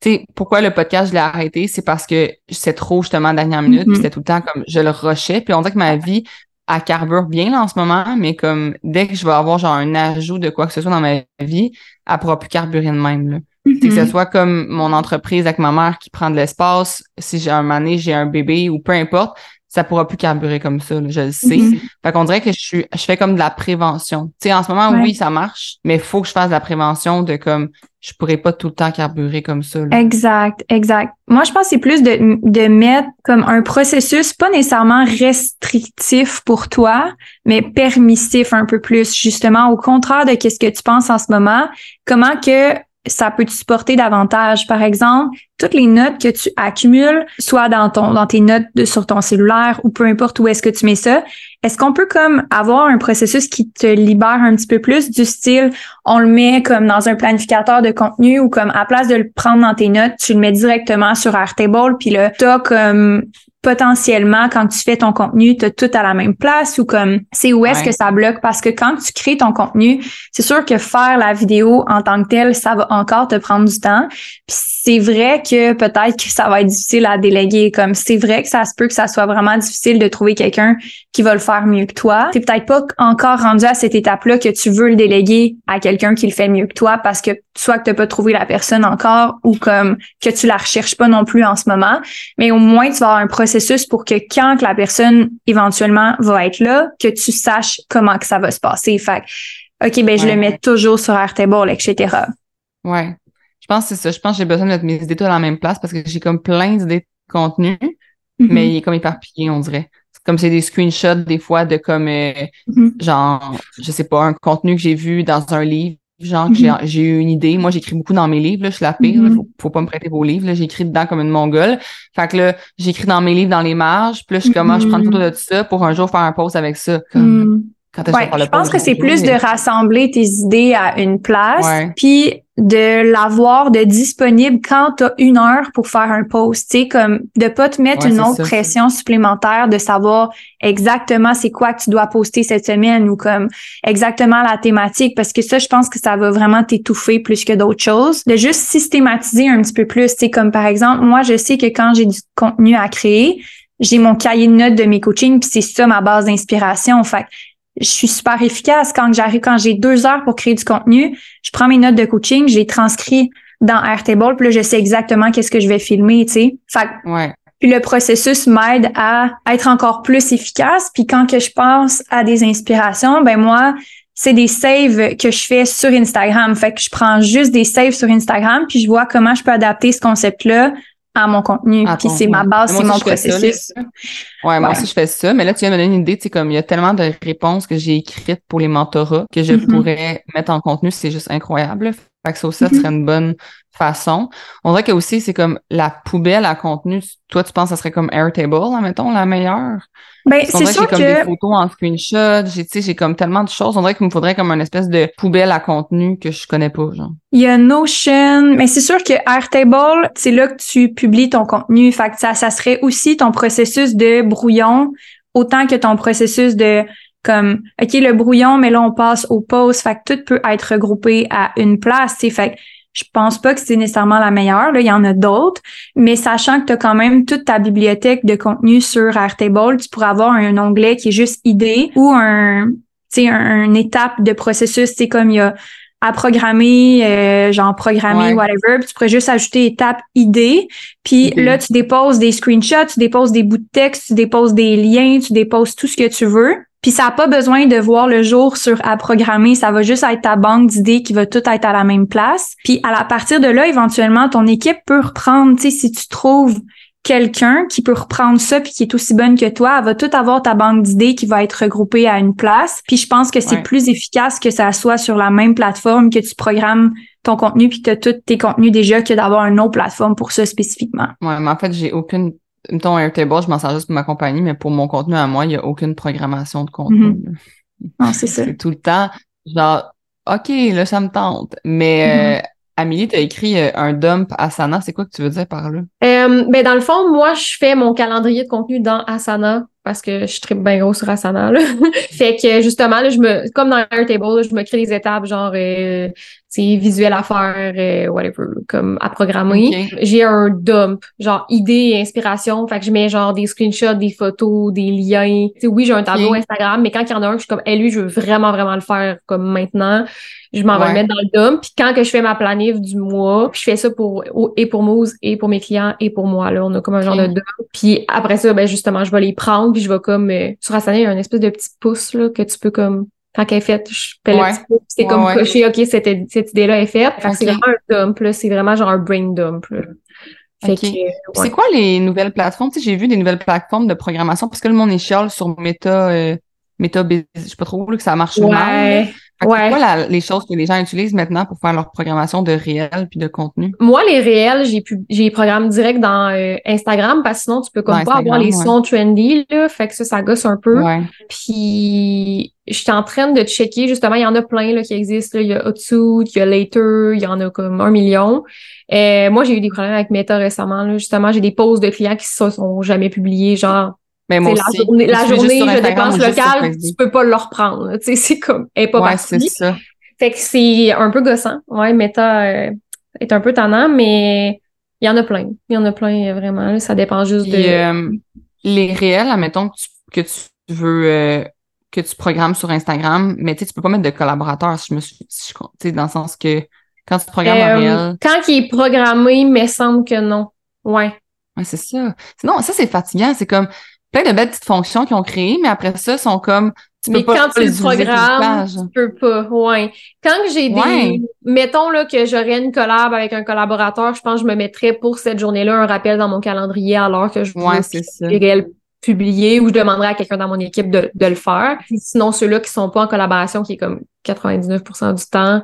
tu sais, pourquoi le podcast, je l'ai arrêté, c'est parce que c'est trop justement dernière minute, puis c'était tout le temps comme je le rushais, puis on dirait que ma vie elle carbure bien là, en ce moment, mais comme dès que je vais avoir genre un ajout de quoi que ce soit dans ma vie, elle pourra plus carburer de même. Là. Que ce Mhm. soit comme mon entreprise avec ma mère qui prend de l'espace, si j'ai un mané, j'ai un bébé ou peu importe, ça pourra plus carburer comme ça, là, je le sais. Mhm. Fait qu'on dirait que je suis je fais comme de la prévention. Tu sais, en ce moment, Ouais. oui, ça marche, mais il faut que je fasse de la prévention de comme je pourrais pas tout le temps carburer comme ça. là. Exact, exact. Moi, je pense que c'est plus de, de mettre comme un processus pas nécessairement restrictif pour toi, mais permissif un peu plus, justement, au contraire de qu'est-ce que tu penses en ce moment, comment que ça peut te supporter davantage. Par exemple, toutes les notes que tu accumules, soit dans ton dans tes notes de, sur ton cellulaire ou peu importe où est-ce que tu mets ça, est-ce qu'on peut comme avoir un processus qui te libère un petit peu plus du style on le met comme dans un planificateur de contenu ou comme à place de le prendre dans tes notes, tu le mets directement sur Airtable puis là t'as comme potentiellement quand tu fais ton contenu, tu as tout à la même place ou comme c'est où est-ce Ouais. que ça bloque? Parce que quand tu crées ton contenu, c'est sûr que faire la vidéo en tant que telle, ça va encore te prendre du temps. Puis c'est vrai que peut-être que ça va être difficile à déléguer comme c'est vrai que ça se peut que ça soit vraiment difficile de trouver quelqu'un qui va le faire mieux que toi. T'es peut-être pas encore rendu à cette étape-là que tu veux le déléguer à quelqu'un qui le fait mieux que toi parce que soit que t'as pas trouvé la personne encore ou comme que tu la recherches pas non plus en ce moment. Mais au moins, tu vas avoir un processus pour que quand que la personne éventuellement va être là, que tu saches comment que ça va se passer. Fait que, OK, ben, je Ouais. le mets toujours sur Airtable, etc. Ouais. Je pense que c'est ça. Je pense que j'ai besoin de mettre mes idées toutes à la même place parce que j'ai comme plein d'idées de contenu, Mhm. mais il est comme éparpillé, on dirait. C'est comme c'est des screenshots des fois de comme euh, Mhm. genre, je sais pas, un contenu que j'ai vu dans un livre, genre Mhm. j'ai eu une idée. Moi, j'écris beaucoup dans mes livres, là, je suis la pire, là, faut, faut pas me prêter vos livres, là, j'écris dedans comme une mongole. Fait que là, j'écris dans mes livres dans les marges, puis là, je suis comme, ah, je prends une photo de tout ça pour un jour faire un post avec ça. Comme, Ouais, je pense que c'est plus de rassembler tes idées à une place, puis de l'avoir de disponible quand tu as une heure pour faire un post, tu sais, comme de pas te mettre Ouais, une autre ça. pression supplémentaire de savoir exactement c'est quoi que tu dois poster cette semaine ou comme exactement la thématique parce que ça je pense que ça va vraiment t'étouffer plus que d'autres choses. De juste systématiser un petit peu plus. Tu sais comme par exemple moi je sais que quand j'ai du contenu à créer j'ai mon cahier de notes de mes coachings puis c'est ça ma base d'inspiration. Fait je suis super efficace quand j'arrive quand j'ai deux heures pour créer du contenu je prends mes notes de coaching je les transcris dans Airtable, puis là, je sais exactement qu'est-ce que je vais filmer, tu sais. Fait que Ouais. puis le processus m'aide à être encore plus efficace. Puis quand que je pense à des inspirations, ben moi, c'est des saves que je fais sur Instagram. Fait que je prends juste des saves sur Instagram, puis je vois comment je peux adapter ce concept-là à mon contenu. À Puis c'est ma base, c'est mon fais ça, processus. Ouais, moi Ouais. aussi, je fais ça. Mais là, tu viens de me donner une idée. Tu sais, comme il y a tellement de réponses que j'ai écrites pour les mentorats que je Mhm. pourrais mettre en contenu. C'est juste incroyable. Fait que ça aussi, ça serait une bonne façon. On dirait que aussi, c'est comme la poubelle à contenu. Toi, tu penses que ça serait comme Airtable, admettons, la meilleure? Ben, c'est dirait que sûr j'ai comme que des photos en screenshot. J'ai, j'ai comme tellement de choses. On dirait qu'il me faudrait comme une espèce de poubelle à contenu que je connais pas, genre. il y a Notion, mais c'est sûr que Airtable, c'est là que tu publies ton contenu. Fait que ça, ça serait aussi ton processus de brouillon, autant que ton processus de comme OK, le brouillon, mais là on passe au post. Fait que tout peut être regroupé à une place. tu sais. Fait que je pense pas que c'est nécessairement la meilleure. Là, il y en a d'autres, mais sachant que tu as quand même toute ta bibliothèque de contenu sur Airtable, tu pourrais avoir un onglet qui est juste idée ou un, tu un, une étape de processus, c'est comme il y a à programmer, euh, genre programmer, Ouais. whatever. Puis tu pourrais juste ajouter étape idée. Puis là, tu déposes des screenshots, tu déposes des bouts de texte, tu déposes des liens, tu déposes tout ce que tu veux. Puis ça n'a pas besoin de voir le jour sur à programmer. Ça va juste être ta banque d'idées qui va tout être à la même place. Puis à la partir de là, éventuellement, ton équipe peut reprendre, tu sais, si tu trouves quelqu'un qui peut reprendre ça puis qui est aussi bonne que toi, elle va tout avoir ta banque d'idées qui va être regroupée à une place. Puis je pense que c'est Ouais. plus efficace que ça soit sur la même plateforme que tu programmes ton contenu puis que tu as tous tes contenus déjà que d'avoir une autre plateforme pour ça spécifiquement. Ouais, mais en fait, j'ai aucune. Mettons, Airtable, je m'en sers juste pour ma compagnie, mais pour mon contenu à moi, il n'y a aucune programmation de contenu. Mhm. Non, c'est ça. C'est tout le temps, genre, OK, là, ça me tente. Mais, euh, Amélie, t'as écrit euh, un dump Asana. C'est quoi que tu veux dire par là? Euh, ben dans le fond, moi, je fais mon calendrier de contenu dans Asana parce que je tripe bien gros sur Asana. Là. fait que justement, là, je me, comme dans Airtable, là, je me crée des étapes genre euh, sais, visuel à faire, euh, whatever, comme à programmer. J'ai un dump, genre idées et inspiration. Fait que je mets genre des screenshots, des photos, des liens. Tu sais, oui, j'ai un tableau. Instagram, mais quand il y en a un, je suis comme, hey, lui, je veux vraiment, vraiment le faire comme maintenant. Je m'en vais le mettre dans le dump. Puis quand que je fais ma planif du mois, je fais ça pour et pour Moose et pour mes clients et pour moi. Là, on a comme un genre de dump. Puis après ça, ben justement, je vais les prendre puis je vais comme euh, sur Asana, il y a un espèce de petit pouce là que tu peux comme quand elle est faite, je fais Ouais. le petit puis C'est Ouais, comme ouais. coché, ok, cette, cette idée-là est faite. Fait c'est vraiment un dump là. C'est vraiment genre un brain dump. Là. Fait Ok. que, euh. C'est quoi les nouvelles plateformes? Tu sais, j'ai vu des nouvelles plateformes de programmation parce que le monde est chiale sur Meta, euh, Meta, Biz- je sais pas trop là, que ça marche mal. Ouais. Que Ouais. C'est quoi la- les choses que les gens utilisent maintenant pour faire leur programmation de réel puis de contenu? Moi, les réels, j'ai pu, j'ai les programmes direct dans euh, Instagram parce que sinon, tu peux comme Dans pas avoir les ouais. sons trendy, là. Fait que ça, ça gosse un peu. Ouais. Puis, j'étais en train de checker, justement, il y en a plein là, qui existent. là. Il y a Otsuit, il y a Later, il y en a comme un million. Euh, moi, j'ai eu des problèmes avec Meta récemment. Là. Justement, j'ai des posts de clients qui se sont jamais publiés. Genre, Mais moi c'est la journée, la journée je dépense locale, tu peux pas le reprendre. c'est comme, elle est pas Ouais, c'est partie. ça. Fait que c'est un peu gossant. Ouais, Meta euh, est un peu tannant, mais il y en a plein. Il y en a plein, euh, vraiment. là. Ça dépend juste Puis, de... euh, les réels, admettons que tu, que tu veux euh, que tu programmes sur Instagram, mais tu peux pas mettre de collaborateurs, si je me suis, si je- dans le sens que quand tu programmes un réel, Quand il est programmé, mais semble que non. Ouais. ouais, c'est ça. Sinon, ça, c'est fatigant. C'est comme plein de belles petites fonctions qu'ils ont créées, mais après ça, sont comme, tu peux mais pas quand tu le le programmes, tu peux pas. Ouais. Quand j'ai des... Ouais. Mettons là, que j'aurais une collab avec un collaborateur, je pense que je me mettrais pour cette journée-là un rappel dans mon calendrier alors que je Ouais, réels publiés ou je demanderais à quelqu'un dans mon équipe de, de le faire. Sinon, ceux-là qui sont pas en collaboration, qui est comme 99% du temps,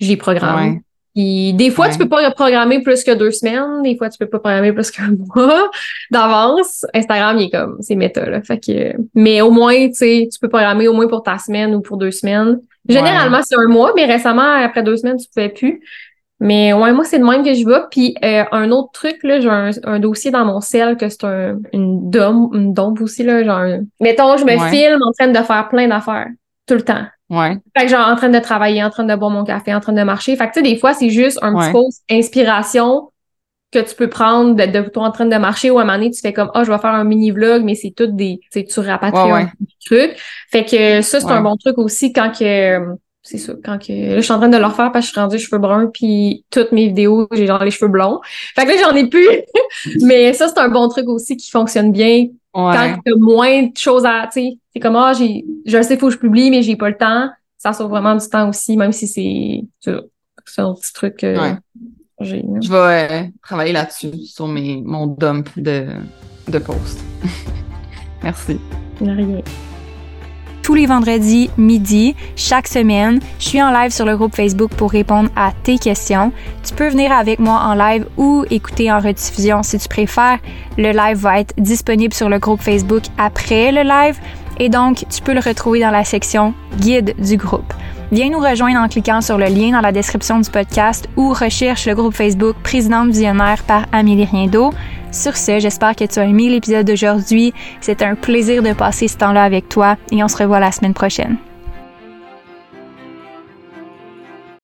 j'y programme. Ouais. Puis des fois, Ouais. tu peux pas programmer plus que deux semaines, des fois, tu peux pas programmer plus qu'un mois d'avance. Instagram, il est comme, c'est méta, là. Fait que, mais au moins, tu sais, tu peux programmer au moins pour ta semaine ou pour deux semaines. Généralement, c'est un mois, mais récemment, après deux semaines, tu pouvais plus. Mais ouais, moi, c'est de même que je vais. Puis euh, un autre truc, là, j'ai un, un dossier dans mon cell que c'est un, une dom, une dompe aussi, là, genre, mettons, je me Ouais. filme en train de faire plein d'affaires, tout le temps. Ouais. Fait que genre en train de travailler, en train de boire mon café, en train de marcher. Fait que tu sais, des fois, c'est juste un Ouais. petit post inspiration que tu peux prendre de, de toi en train de marcher ou à un moment donné, tu fais comme Ah, je vais faire un mini vlog, mais c'est tout des. Tu sais, tu rapatries Ouais, ouais. Fait que ça, c'est un bon truc aussi quand que c'est ça. Quand que, là, je suis en train de le refaire parce que je suis rendue cheveux bruns, puis toutes mes vidéos, j'ai genre les cheveux blonds. Fait que là, j'en ai plus. Mais ça, c'est un bon truc aussi qui fonctionne bien. Quand t'as moins de choses à, tu sais, c'est comme, ah, j'ai, je sais, faut que je publie, mais j'ai pas le temps. Ça sauve vraiment du temps aussi, même si c'est, c'est un petit truc que j'ai. Je vais euh, travailler là-dessus, sur mes, mon dump de, de posts. Merci. Rien tous les vendredis midi, chaque semaine. Je suis en live sur le groupe Facebook pour répondre à tes questions. Tu peux venir avec moi en live ou écouter en rediffusion si tu préfères. Le live va être disponible sur le groupe Facebook après le live et donc tu peux le retrouver dans la section guide du groupe. Viens nous rejoindre en cliquant sur le lien dans la description du podcast ou recherche le groupe Facebook Présidente Visionnaire par Amélie Riendo. Sur ce, j'espère que tu as aimé l'épisode d'aujourd'hui. C'est un plaisir de passer ce temps-là avec toi et on se revoit la semaine prochaine.